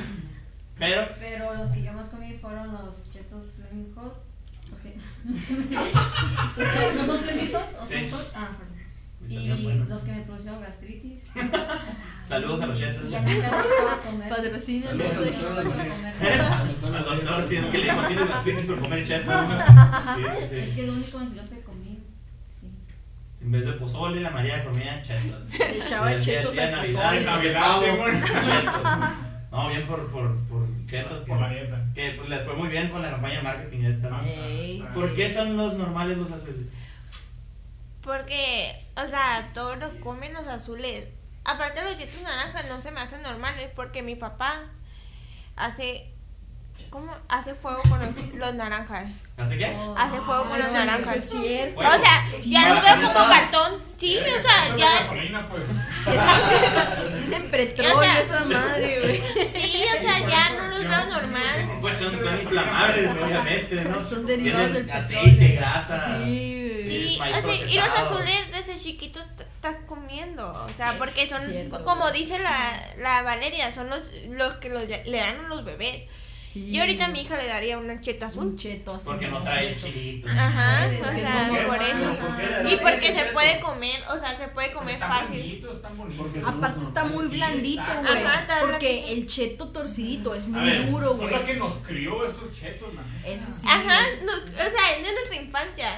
Pero, pero los que yo más comí fueron los chetos (laughs) Flaming Hot. Los los me, ¿No son Flaming Hot o son Sí. Hot? Ah, perdón. Y los que me produjeron gastritis. saludos a los chetos. Y ya nunca he vuelto a comer. Patrocina. Saludos a comer. Al doctor, sí, ¿qué le? Tienes gastritis por comer chetos. (laughs) Sí, sí, Es que es lo único mentiroso que comí. Sí. En vez de pozole, la María comía chetos. Echaba chetos día de al Navidad, pozole. Navidad, sí, bueno. Chetos. No, bien por, por, por chetos Por la que, dieta. que pues les fue muy bien con la campaña de marketing esta, ¿no? Ey. ¿Por qué son los normales los azules? Porque, o sea, todos los comen los azules. Aparte los chetos naranjas no se me hacen normales porque mi papá hace... ¿Cómo? Hace fuego con los, (laughs) los naranjas. ¿Así que? Hace fuego con los Eso- eso naranjas. es. O sea, ya los veo como cartón. Sí, o sea, ya... gasolina, pues. (laughs) En petróleo O sea, esa madre, güey. Sí, o sea, ya no normal. Pues son, son inflamables, obviamente, ¿no? (laughs) Son derivados del aceite, petróleo. grasa. Sí. Sí, maíz o sea, y los azules desde chiquitos estás comiendo, o sea, porque son, cierto, como dice la, la Valeria, son los, los que los, le dan a los bebés. Sí. Y ahorita a mi hija le daría una cheta Un azul. cheto azul. Porque no trae chilito. Ajá, o sea, no por eso. Y porque se puede comer, o sea, se puede comer fácil. Aparte está muy blandito, exacto. güey. Ajá, está Porque el cheto torcidito es muy ver, duro, güey. la que nos crió esos chetos, man. Eso sí. Ajá, no, o sea, es de nuestra infancia.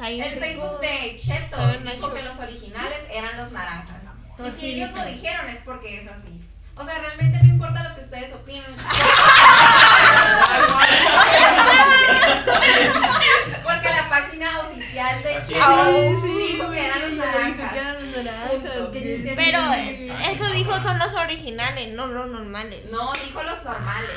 El rico. Facebook de Ah, Chetos no, dijo que los originales eran los naranjas. Y si ellos lo dijeron es porque es así. O sea, realmente no importa lo que ustedes opinen. (laughs) Porque la página oficial de es. dijo que eran los dijo que naranjas. los. Pero eh, güey. estos dijo son los originales, no los normales. No, dijo los normales.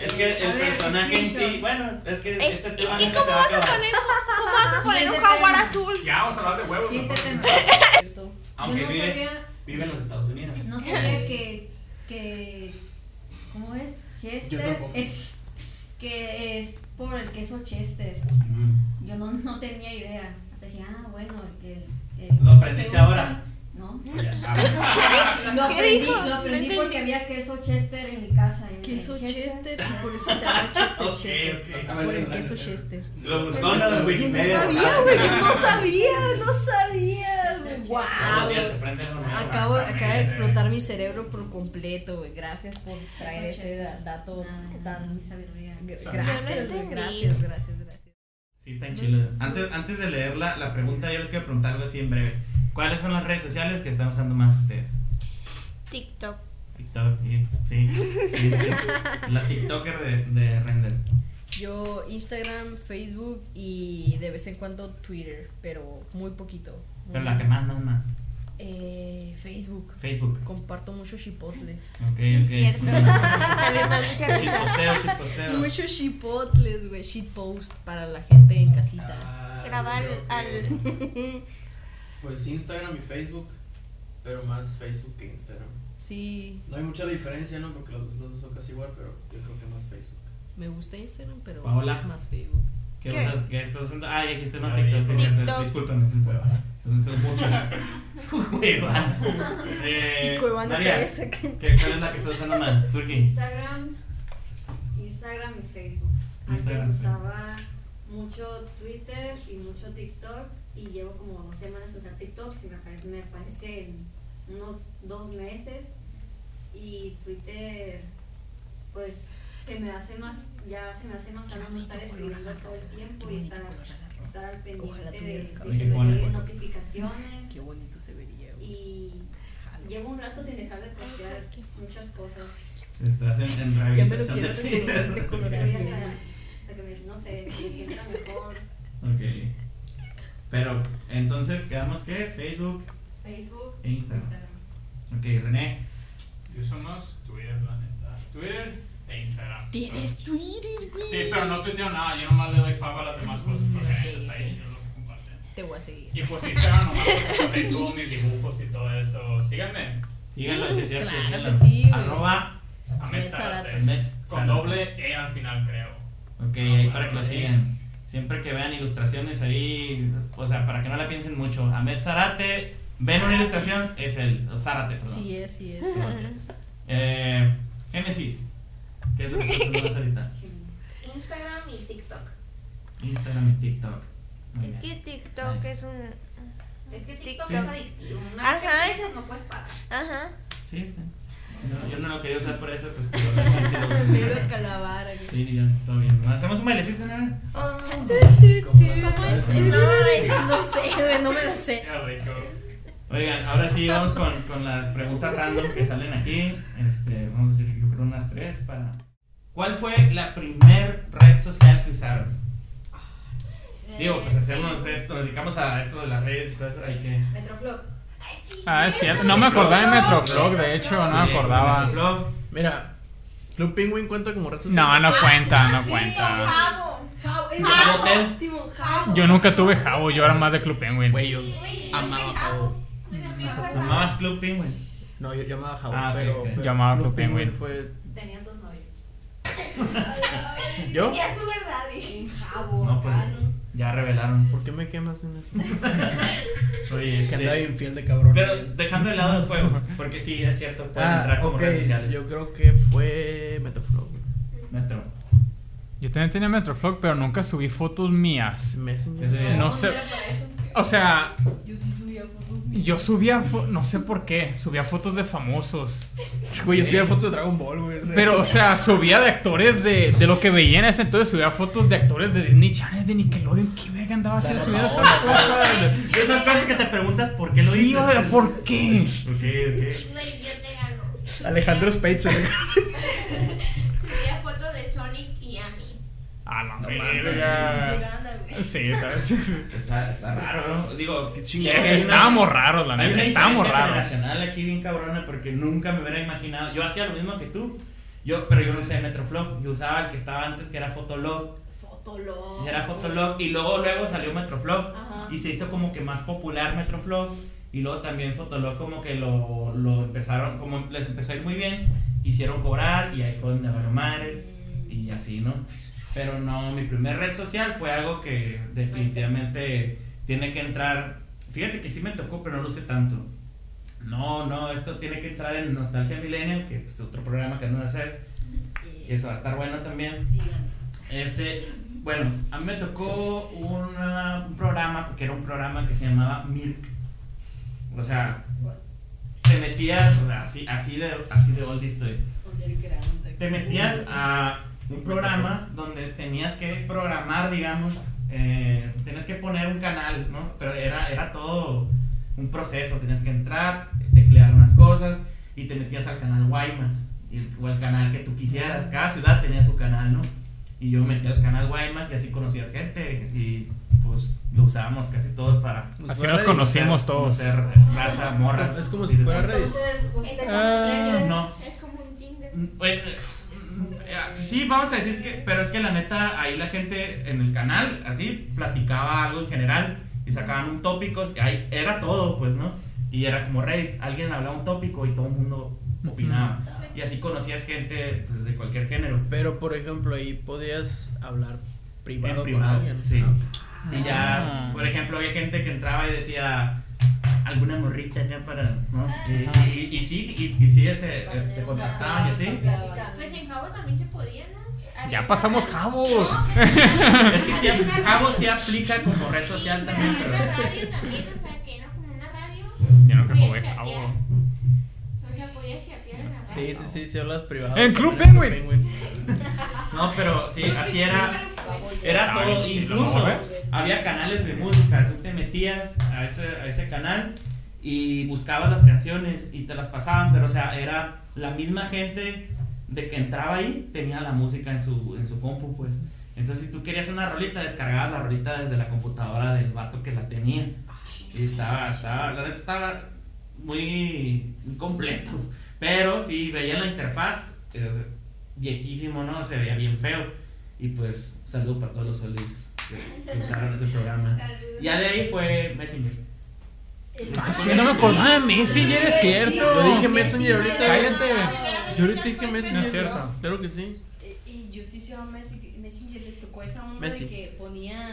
Es que el ver, personaje en sí, bueno, es que Es, este es tema que nunca cómo se va a vas a poner, cómo vas a poner un jaguar azul. Ya vamos a hablar de huevos. Aunque no vive, en los Estados Unidos. no sabía que, que, ¿cómo es? Chester es, que es por el queso Chester. Mm. Yo no, no tenía idea. Hasta dije, ah, bueno, el, el, el ¿Lo queso aprendiste que usan- ahora? No. Ah. (laughs) Lo ¿Qué aprendí, dijo? lo aprendí entendí. porque había queso Chester en mi casa. Queso Chester, y por eso se llama Chester Ok, Chetos. ok. Por el queso Chester. Lo buscó en la Yo no sabía, güey, yo no sabía, no sabía. Wow. Acabo, acaba de explotar mi cerebro por completo, güey. Gracias por traer ese Chester. dato Ah, tan. mi sabiduría. Gracias, gracias, gracias, gracias. Sí, está en Chile. Antes, antes de leer la, la pregunta, yo les quiero preguntar algo así en breve. ¿Cuáles son las redes sociales que están usando más ustedes? TikTok. TikTok, sí, sí. La TikToker de, de Render. Yo Instagram, Facebook y de vez en cuando Twitter, pero muy poquito. Pero la que más, más, más. Eh, Facebook. Facebook. Comparto muchos chipotles. Ok, ok. Chiposteo, chiposteo. Muchos chipotles, güey. Shitpost para la gente en casita. Ah, Grabar al. que, (laughs) Pues Instagram y Facebook, pero más Facebook que Instagram. Sí, No hay mucha diferencia, ¿no? Porque los dos son casi igual, pero yo creo que más Facebook. me gusta Instagram, pero Paola. más Facebook. ¿Qué, ¿Qué? estás usando? Ah, ya dijiste no TikTok. TikTok. Discúlpame, Son, muchos. Cueva. Eh, Cuevana María, ¿qué, ¿cuál es la que estás usando más? ¿Por qué? Instagram, Instagram y Facebook. Instagram, Antes usaba mucho Twitter y mucho TikTok y llevo como dos semanas de usar TikTok, si me, pare- me parece en unos dos meses y Twitter pues se me hace más, ya se me hace más sano no estar escribiendo todo el tiempo y estar, estar al Ojalá pendiente de, de recibir notificaciones Qué bonito se vería, güey. y llevo un rato sin dejar de postear muchas cosas. Estás en, en rehabilitación de recolorar, ti. recolorar. Estoy hasta, hasta que me, no sé, me sienta mejor. Ok. Pero, entonces, quedamos que Facebook Facebook, e Instagram. Instagram. Ok, René. Yo uso más Twitter, la neta. Twitter e Instagram. Tienes Twitter, güey. Sí, pero no tuiteo nada. Yo nomás le doy fava a las demás cosas porque está ahí lo comparten. Te voy a seguir. Y pues Instagram nomás (laughs) pues ahí subo mis dibujos y todo eso. Síganme. Síganlo, si es cierto, Claro síganlo. que sí. Arroba. Zarate. Zarate. Con Zarate. doble E al final, creo. Ok, ahí para que lo sigan. Siempre que vean ilustraciones ahí, o sea, para que no la piensen mucho. Ahmed Zarate, ven una ilustración, es el o Zárate, perdón. Sí es, sí es. Eh, Génesis, ¿qué es lo que estás haciendo más ahorita? Instagram y TikTok. Instagram y TikTok. Muy Es bien. que TikTok Nice. es un. Es que TikTok es adictivo. Una vez que Ajá. no puedes parar. Ajá. Sí, sí. No, yo no lo quería usar por eso, pues (laughs) lo a calabar. Sí, ya, todo bien. ¿Hacemos un bailecito, nada? Tu, tu, tu. ¿Cómo ¿Cómo es? es? No, No sé, güey, no me lo sé. Oigan, ahora sí vamos con, con las preguntas random que salen aquí. Este, vamos a decir, yo creo unas tres para. ¿Cuál fue la primer red social que usaron? Digo, pues hacemos esto, nos dedicamos a esto de las redes y todo eso, hay que. Metroflop. Ah, es cierto. No me acordaba de Metroflog, de hecho, no me acordaba. Metroflog. Mira, Club Penguin cuenta como red social. No, no cuenta, no cuenta. Yo nunca tuve Jabo, yo era más de Club Penguin. Güey, yo amaba Jabo. ¿Amabas Club Penguin? No, yo llamaba Jabo, Ah, pero, Yo amaba Club Penguin. fue. ¿Yo? Ya su verdad. y- En Jabo, No, pues ¿no? ya revelaron. ¿Por qué me quemas en eso? (laughs) Oye, que andaba este, infiel de cabrón. pero dejando de lado los juegos, (laughs) porque sí, es cierto, pueden ah, entrar como ok, redes sociales. yo creo que fue Metroflow. güey. Metro. Yo también tenía Metroflog, pero nunca subí fotos mías. Messenger. Ya- No sé. O sea, Yo sí subía fotos. yo subía, fo- no sé por qué, subía fotos de famosos. Güey, yo subía foto de Dragon Ball, güey. o sea. Pero, o sea, subía de actores de, de lo que veía en ese entonces, subía fotos de actores de Disney Channel, de Nickelodeon. ¿Qué verga andaba haciendo subiendo esas cosas? Esas cosas que te preguntas por qué lo Sí, hice. oiga, ¿por qué? Ok, ok. Alejandro Spitzer. (laughs) Subía fotos de Sonic y a mí. A la Sí te verga. (laughs) Sí. Está, está raro, ¿no? Digo, qué chingada. una- Estábamos raros, la neta, estábamos raros. generacional aquí bien cabrona porque nunca me hubiera imaginado. Yo hacía lo mismo que tú. Yo, pero yo no usé Metroflog. Yo usaba el que estaba antes que era Fotolog. Fotolog. Y era Fotolog. Y luego luego salió Metroflog. Ajá. Y se hizo como que más popular Metroflog. Y luego también Fotolog como que lo, lo empezaron, como les empezó a ir muy bien. Quisieron cobrar y ahí fue donde valió madre. Y así, ¿no? Pero no, mi primer red social fue algo que definitivamente tiene que entrar. Fíjate que sí me tocó, pero no lo usé tanto. No, no, esto tiene que entrar en Nostalgia Millennial, que es otro programa que vamos a hacer. Que eso va a estar bueno también. Este, bueno, a mí me tocó una- un programa, porque era un programa que se llamaba Mirk. O sea, te metías, o sea, así, así de, así de old estoy. Te metías a un programa donde tenías que programar, digamos, eh, tenías que poner un canal, ¿no? Pero era, era todo un proceso, tenías que entrar, teclear unas cosas y te metías al canal Guaymas y- o al canal que tú quisieras. Cada ciudad tenía su canal, ¿no? Y yo me metí al canal Guaymas y así conocías gente y pues lo usábamos casi todos para Así nos conocimos todos. conocer raza, morras. Es como si fuera. Entonces, Ah, No, Es como un Tinder. Pues, sí, vamos a decir que, pero es que la neta, ahí la gente en el canal, así, platicaba algo en general y sacaban un tópico, ahí era todo, pues, ¿no? Y era como Reddit, alguien hablaba un tópico y todo el mundo opinaba. Y así conocías gente pues, de cualquier género. Pero, por ejemplo, ahí podías hablar privado, En privado, con alguien. sí. Ah. Y ya, por ejemplo, había gente que entraba y decía alguna morrita acá para, ¿no? Y, y, y sí, y, y sí, se, eh, se contactaban y así. Pues en Cabo también se podía, ¿no? Ya pasamos Jabos. (laughs) (laughs) Es que sí, Jabo sí aplica como red social también, pero radio también, o sea, que era como una radio. Yo nunca jugué. Jabo. O sea, chatear en la radio. Sí, sí, sí, sí hablas privado. En Club Penguin. no, pero sí, así era. Era todo, sí, incluso había canales de música, tú te metías a ese, a ese canal y buscabas las canciones y te las pasaban, pero o sea, era la misma gente de que entraba ahí, tenía la música en su, en su compu, pues. Entonces, si tú querías una rolita, descargabas la rolita desde la computadora del vato que la tenía. Y estaba, estaba, la neta estaba muy completo. Pero sí, veía la interfaz, viejísimo, ¿no? Se veía bien feo. Y pues, saludo para todos los solis que, usaron ese programa. Ya de ahí fue Messenger. Ah, no me acordaba de Messenger, es cierto. Yo dije Messenger ahorita. Cállate. Yo ahorita dije Messenger. No es cierto. Claro que sí. Eh, Y yo sí usaba Messi- Messenger, les tocó esa onda Messi. de que ponían.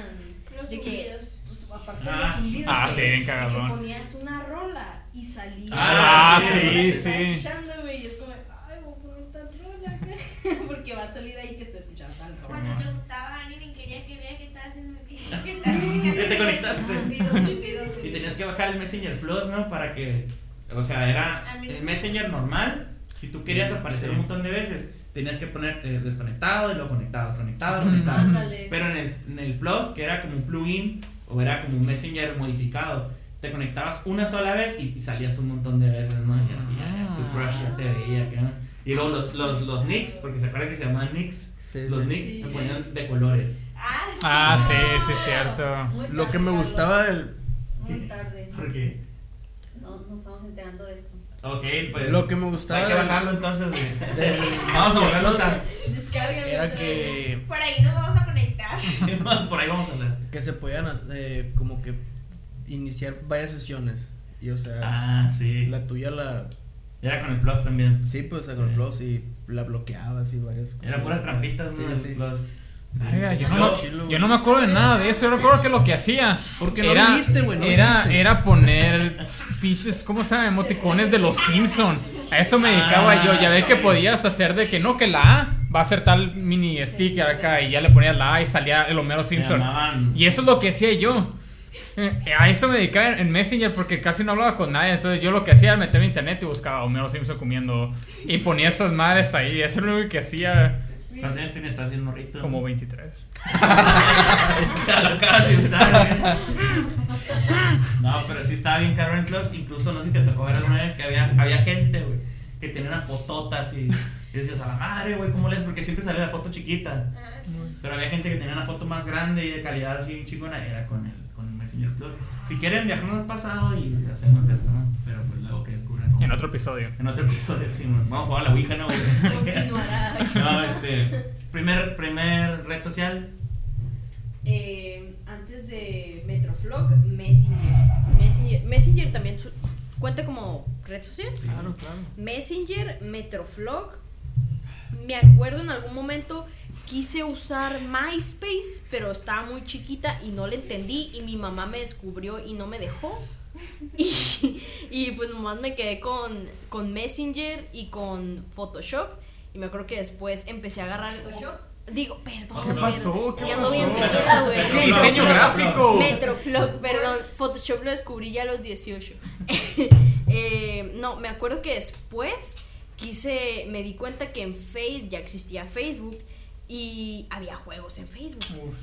De que, pues, aparte de Ah. los zumbidos, Ah, sí, bien cagadón. Ponías una rola y salía. Ah, sí, sí. escuchando, güey, y es como, ay, voy a poner tal rola. acá", (laughs) Porque va a salir ahí que estoy escuchando tal rola. Cuando te gustaba alguien y querías que vea que estabas en el Ya te conectaste. Zumbidos, Y tenías que bajar el Messenger Plus, ¿no? Para que. O sea, era el no. Messenger normal. Si tú querías aparecer un montón de veces, tenías que ponerte desconectado y luego conectado, desconectado, conectado. Ándale. Pero en el, en el Plus, que era como un plugin o era como un Messenger modificado, te conectabas una sola vez y, y salías un montón de veces, ¿no? Y así, ya, tu crush ya te veía acá. Y luego los, los, los nicks, porque se acuerdan que se llamaban nicks, Sí, los sí. nicks se ponían de colores. Ah, sí, sí, es cierto. Muy Lo que me gustaba del. Muy tarde. Porque, No nos estamos enterando de esto. ok, pues. Lo que me gustaba Hay que bajarlo entonces, güey. del- (laughs) Vamos a volverlos a. Descárgalo. Era que. Por ahí nos vamos a conectar. (laughs) Por ahí vamos a hablar. que se podían eh, como que iniciar varias sesiones. Y o sea, Ah, sí. la tuya la. Era con el Plus también. Sí, pues con el plus y la bloqueabas y varias cosas. Era puras trampitas, Sí, ¿no? El sí. Plus. Sí. Verga, yo, no me, chilo, yo no me acuerdo de nada de eso. Yo recuerdo que lo que hacía Porque no era, güey, no era, era poner pinches, ¿cómo se llama? Emoticones de los Simpson. A eso me dedicaba Ah, yo. Ya ves que ok. podías hacer de que no, que la A va a ser tal mini sticker acá y ya le ponías la A y salía el Homero Simpson. Y eso es lo que hacía yo. (laughs) A eso me dedicaba en- en Messenger porque casi no hablaba con nadie. Entonces yo lo que hacía era meterme en internet y buscaba a Homero Simpson comiendo. Y ponía esas madres ahí. Eso es lo único que hacía ¿Cuántos años tienes? ¿Estás haciendo morrito? como 23. O sea, lo acabas de usar, güey. No, pero sí estaba bien caro en Plus. Incluso no sé si te tocó ver alguna vez que había, había gente, güey, que tenía una fotota así. Y decías, a la madre, güey, ¿cómo lees? Porque siempre salía la foto chiquita. Pero había gente que tenía una foto más grande y de calidad así chingona. Era con el Messenger Plus. Si quieren, viajamos al pasado y hacemos eso, ¿no? Pero pues luego que descubran. cómo- En otro episodio. En otro episodio, sí. Vamos a jugar a la Ouija, ¿no, güey? (laughs) No, este. Primer, primer red social. Eh, antes de Metroflog, Messenger. Messenger, Messenger también su- cuenta como red social. Claro, claro. Messenger, Metroflog. Me acuerdo en algún momento quise usar MySpace, pero estaba muy chiquita y no le entendí y mi mamá me descubrió y no me dejó. (laughs) Y, y pues nomás me quedé con, con Messenger y con Photoshop. Y me acuerdo que después empecé a agarrar... Digo, perdón. ¿Qué pasó? Es ¿Qué que ando bien pasó? perdida, güey. Es que Diseño Metroflog. gráfico. Metroflog, perdón. Photoshop lo descubrí ya a los 18. (laughs) Eh, no, me acuerdo que después quise, me di cuenta que en Facebook ya existía Facebook y había juegos en Facebook. Uf.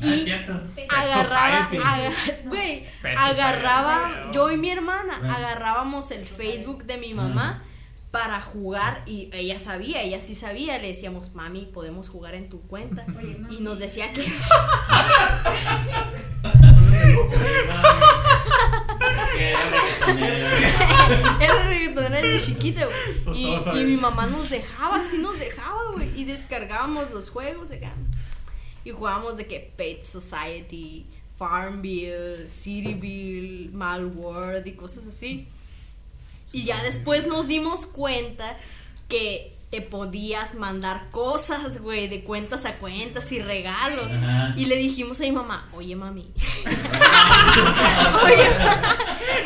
Ah, es cierto. agarraba, agarraba, yo y mi hermana agarrábamos el Facebook de mi mamá para jugar y ella sabía, ella sí sabía, le decíamos, mami, podemos jugar en tu cuenta. Y nos decía que (laughs) sí. (laughs) Era reggaetonera desde chiquita, güey. Y, mi mamá nos dejaba, sí nos dejaba, güey. Y descargábamos los juegos acá. Y jugábamos de que Pet Society, Farmville, Cityville, Malworld y cosas así. Y ya después nos dimos cuenta que te podías mandar cosas, güey, de cuentas a cuentas y regalos. Ajá. Y le dijimos a mi mamá, oye mami, (laughs) oye,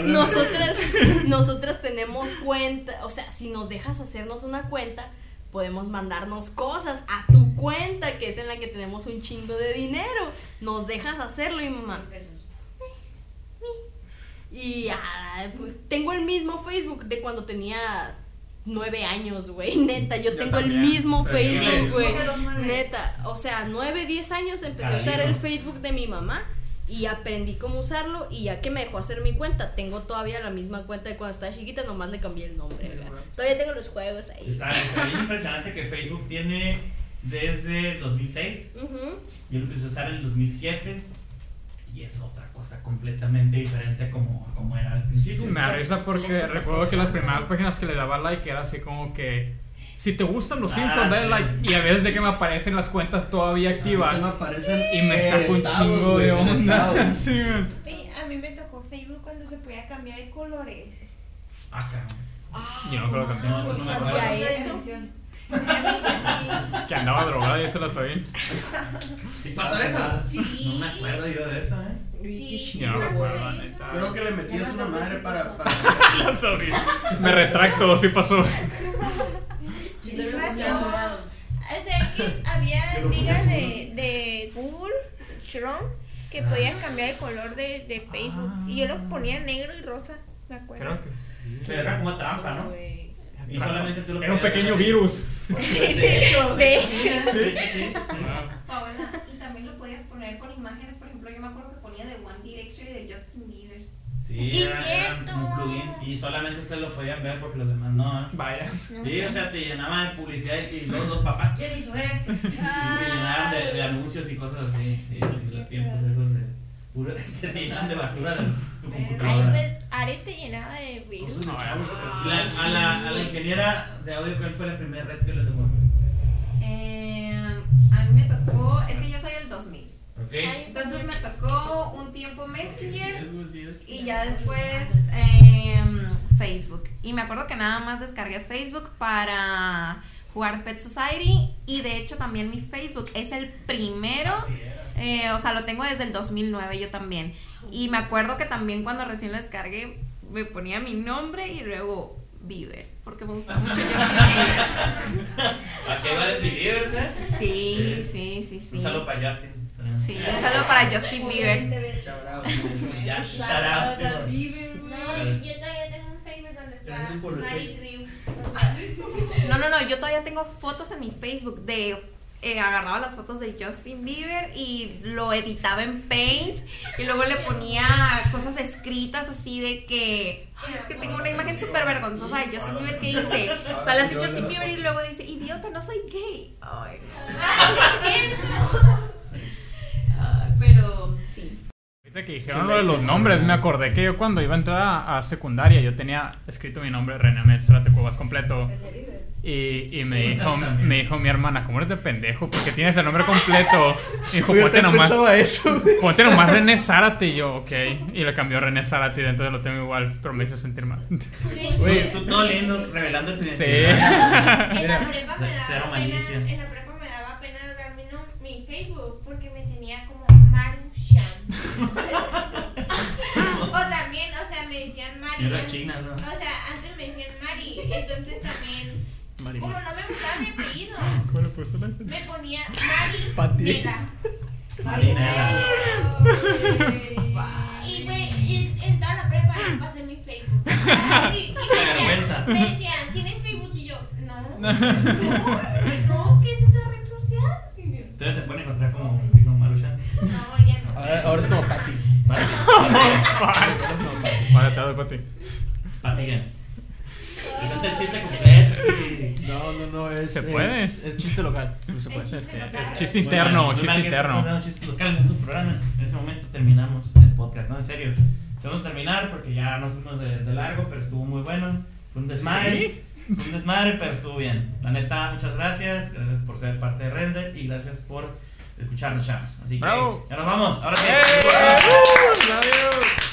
nosotras, nosotras tenemos cuenta, o sea, si nos dejas hacernos una cuenta, podemos mandarnos cosas a tu cuenta, que es en la que tenemos un chingo de dinero. Nos dejas hacerlo, y mi mamá. Y ah, pues tengo el mismo Facebook de cuando tenía nueve años, güey. (laughs) Neta, yo, Yo tengo el mismo Pero Facebook, güey. Neta, o sea, nueve, diez años empecé a usar el Facebook de mi mamá y aprendí cómo usarlo y ya que me dejó hacer mi cuenta, tengo todavía la misma cuenta de cuando estaba chiquita, nomás le cambié el nombre. ¿verdad? Todavía tengo los juegos ahí. Está, está bien impresionante que Facebook tiene desde 2006. Ujú. Yo lo empecé a usar en el 2007. Y es otra cosa completamente diferente como, como era al principio. Me da risa porque Lento, recuerdo que las primeras páginas que le daba like era así como que si te gustan los Ah, Simpsons, dale sí. like. Y a veces de que me aparecen las cuentas todavía activas. Ahorita me aparecen Y me saco un chingo de onda. (laughs) Sí, A mí me tocó Facebook cuando se podía cambiar de colores. Ah. Yo no creo que No, eso no me acuerdo. sabía eso. (laughs) Que andaba drogada y se la sabía. ¿Sí pasa eso? Sí. No me acuerdo yo de eso, ¿eh? Sí. Yo no me acuerdo, neta. Creo que le metías una madre para, para (laughs) La sabía. Me retracto, sí pasó. Yo también Pasó. O sea que había ligas de, de Google, Chrome, que podías cambiar el color de, de Facebook. Y yo lo ponía negro y rosa, me acuerdo. Creo que sí. Pero era como trampa, ¿no? Güey. Y solamente tú lo Era un pequeño así. virus. De hecho, de hecho, sí, sí, sí. Paola, y también lo podías poner con imágenes, por ejemplo, yo me acuerdo que ponía de One Direction y de Justin Bieber. Sí, era, cierto. un plugin y solamente ustedes lo podían ver porque los demás no. ¿eh? Vaya. Sí, o sea, te llenaban de publicidad y los papás, ¿quién hizo esto? (laughs) Y te llenaban de, de anuncios y cosas así. Sí, sí, los tiempos esos de. Que (laughs) te llenaban de basura tu computadora. pues, Ares te llenaba de virus. La- a, la, a la ingeniera de audio, ¿cuál fue la primera red que le tocó? Eh, a mí me tocó, es que yo soy del 2000. ¿Ok? Ay, Entonces me tocó un tiempo Sí Messenger y ya después em, Facebook. Y me acuerdo que nada más descargué Facebook para jugar Pet Society y de hecho también mi Facebook es el primero, eh, o sea, lo tengo desde el 2009 yo también. Y me acuerdo que también cuando recién lo descargué me ponía mi nombre y luego Bieber, porque me gustaba mucho Justin Bieber. Aquí hay varios believers, ¿eh? Sí, sí, sí, sí. Un saludo para Justin. Sí, un saludo para Justin Bieber. Justin. No, yo todavía tengo un Facebook donde está. Grimm. No, no, no, yo todavía tengo fotos en mi Facebook de eh, agarraba las fotos de Justin Bieber y lo editaba en Paint y luego le ponía cosas escritas así de que "Ay, es que tengo una imagen súper vergonzosa de Justin Bieber que dice, sale así Justin Bieber y luego dice, idiota, no soy gay. Ay, no. Pero sí. Ahorita que dijeron lo de los nombres, me acordé que yo cuando iba a entrar a, a secundaria yo tenía escrito mi nombre René Metzora Tecubas completo. Y, y me dijo me dijo mi hermana, ¿cómo eres de pendejo? Porque tienes el nombre completo. Y dijo, Yo ponte nomás, eso. ponte nomás René Zárate. Y yo, ok. Y le cambió René Zárate y entonces lo tengo igual, pero me hizo sentir mal. Güey, Tú todo lindo, revelando tu Sí. identidad. (laughs) En la prepa me daba pena, en la prepa me daba pena dar mi, nom- mi Facebook porque me tenía como Maru Shan. (laughs) o también, o sea, me decían Mari. Y era china, ¿no? O sea, antes me decían Mari, entonces María. como no me gustaba mi apellido, ¿Cómo le puso la me ponía Mari Pati. Nela. Marinela. (laughs) Y güey, y en toda la prepa pasé mi Facebook. (laughs) Y, y me, vergüenza. decían, me decían, ¿tienes Facebook? Y yo, no. (laughs) No, no, ¿qué es esta red social? Entonces te pueden encontrar como, así como. No, ya no. Ahora, ahora es como Patty. Vale. Ahora es como Patty. Vale, te doy para ti. Patigan. Presenta el chiste completo. No, no, no, es. ¿Se puede? Es, es chiste local. No se puede. Es chiste Es local. chiste interno, chiste interno. estamos dando chistes locales en estos programas. En ese momento terminamos el podcast, ¿no? En serio. Se vamos a terminar porque ya nos fuimos de, de largo, pero estuvo muy bueno. Fue un desmadre. Fue un desmadre, pero estuvo bien. La neta, muchas gracias. Gracias por ser parte de Render y gracias por escucharnos, chavos. Así que Bravo. ya nos vamos. Ahora sí. ¡Adiós!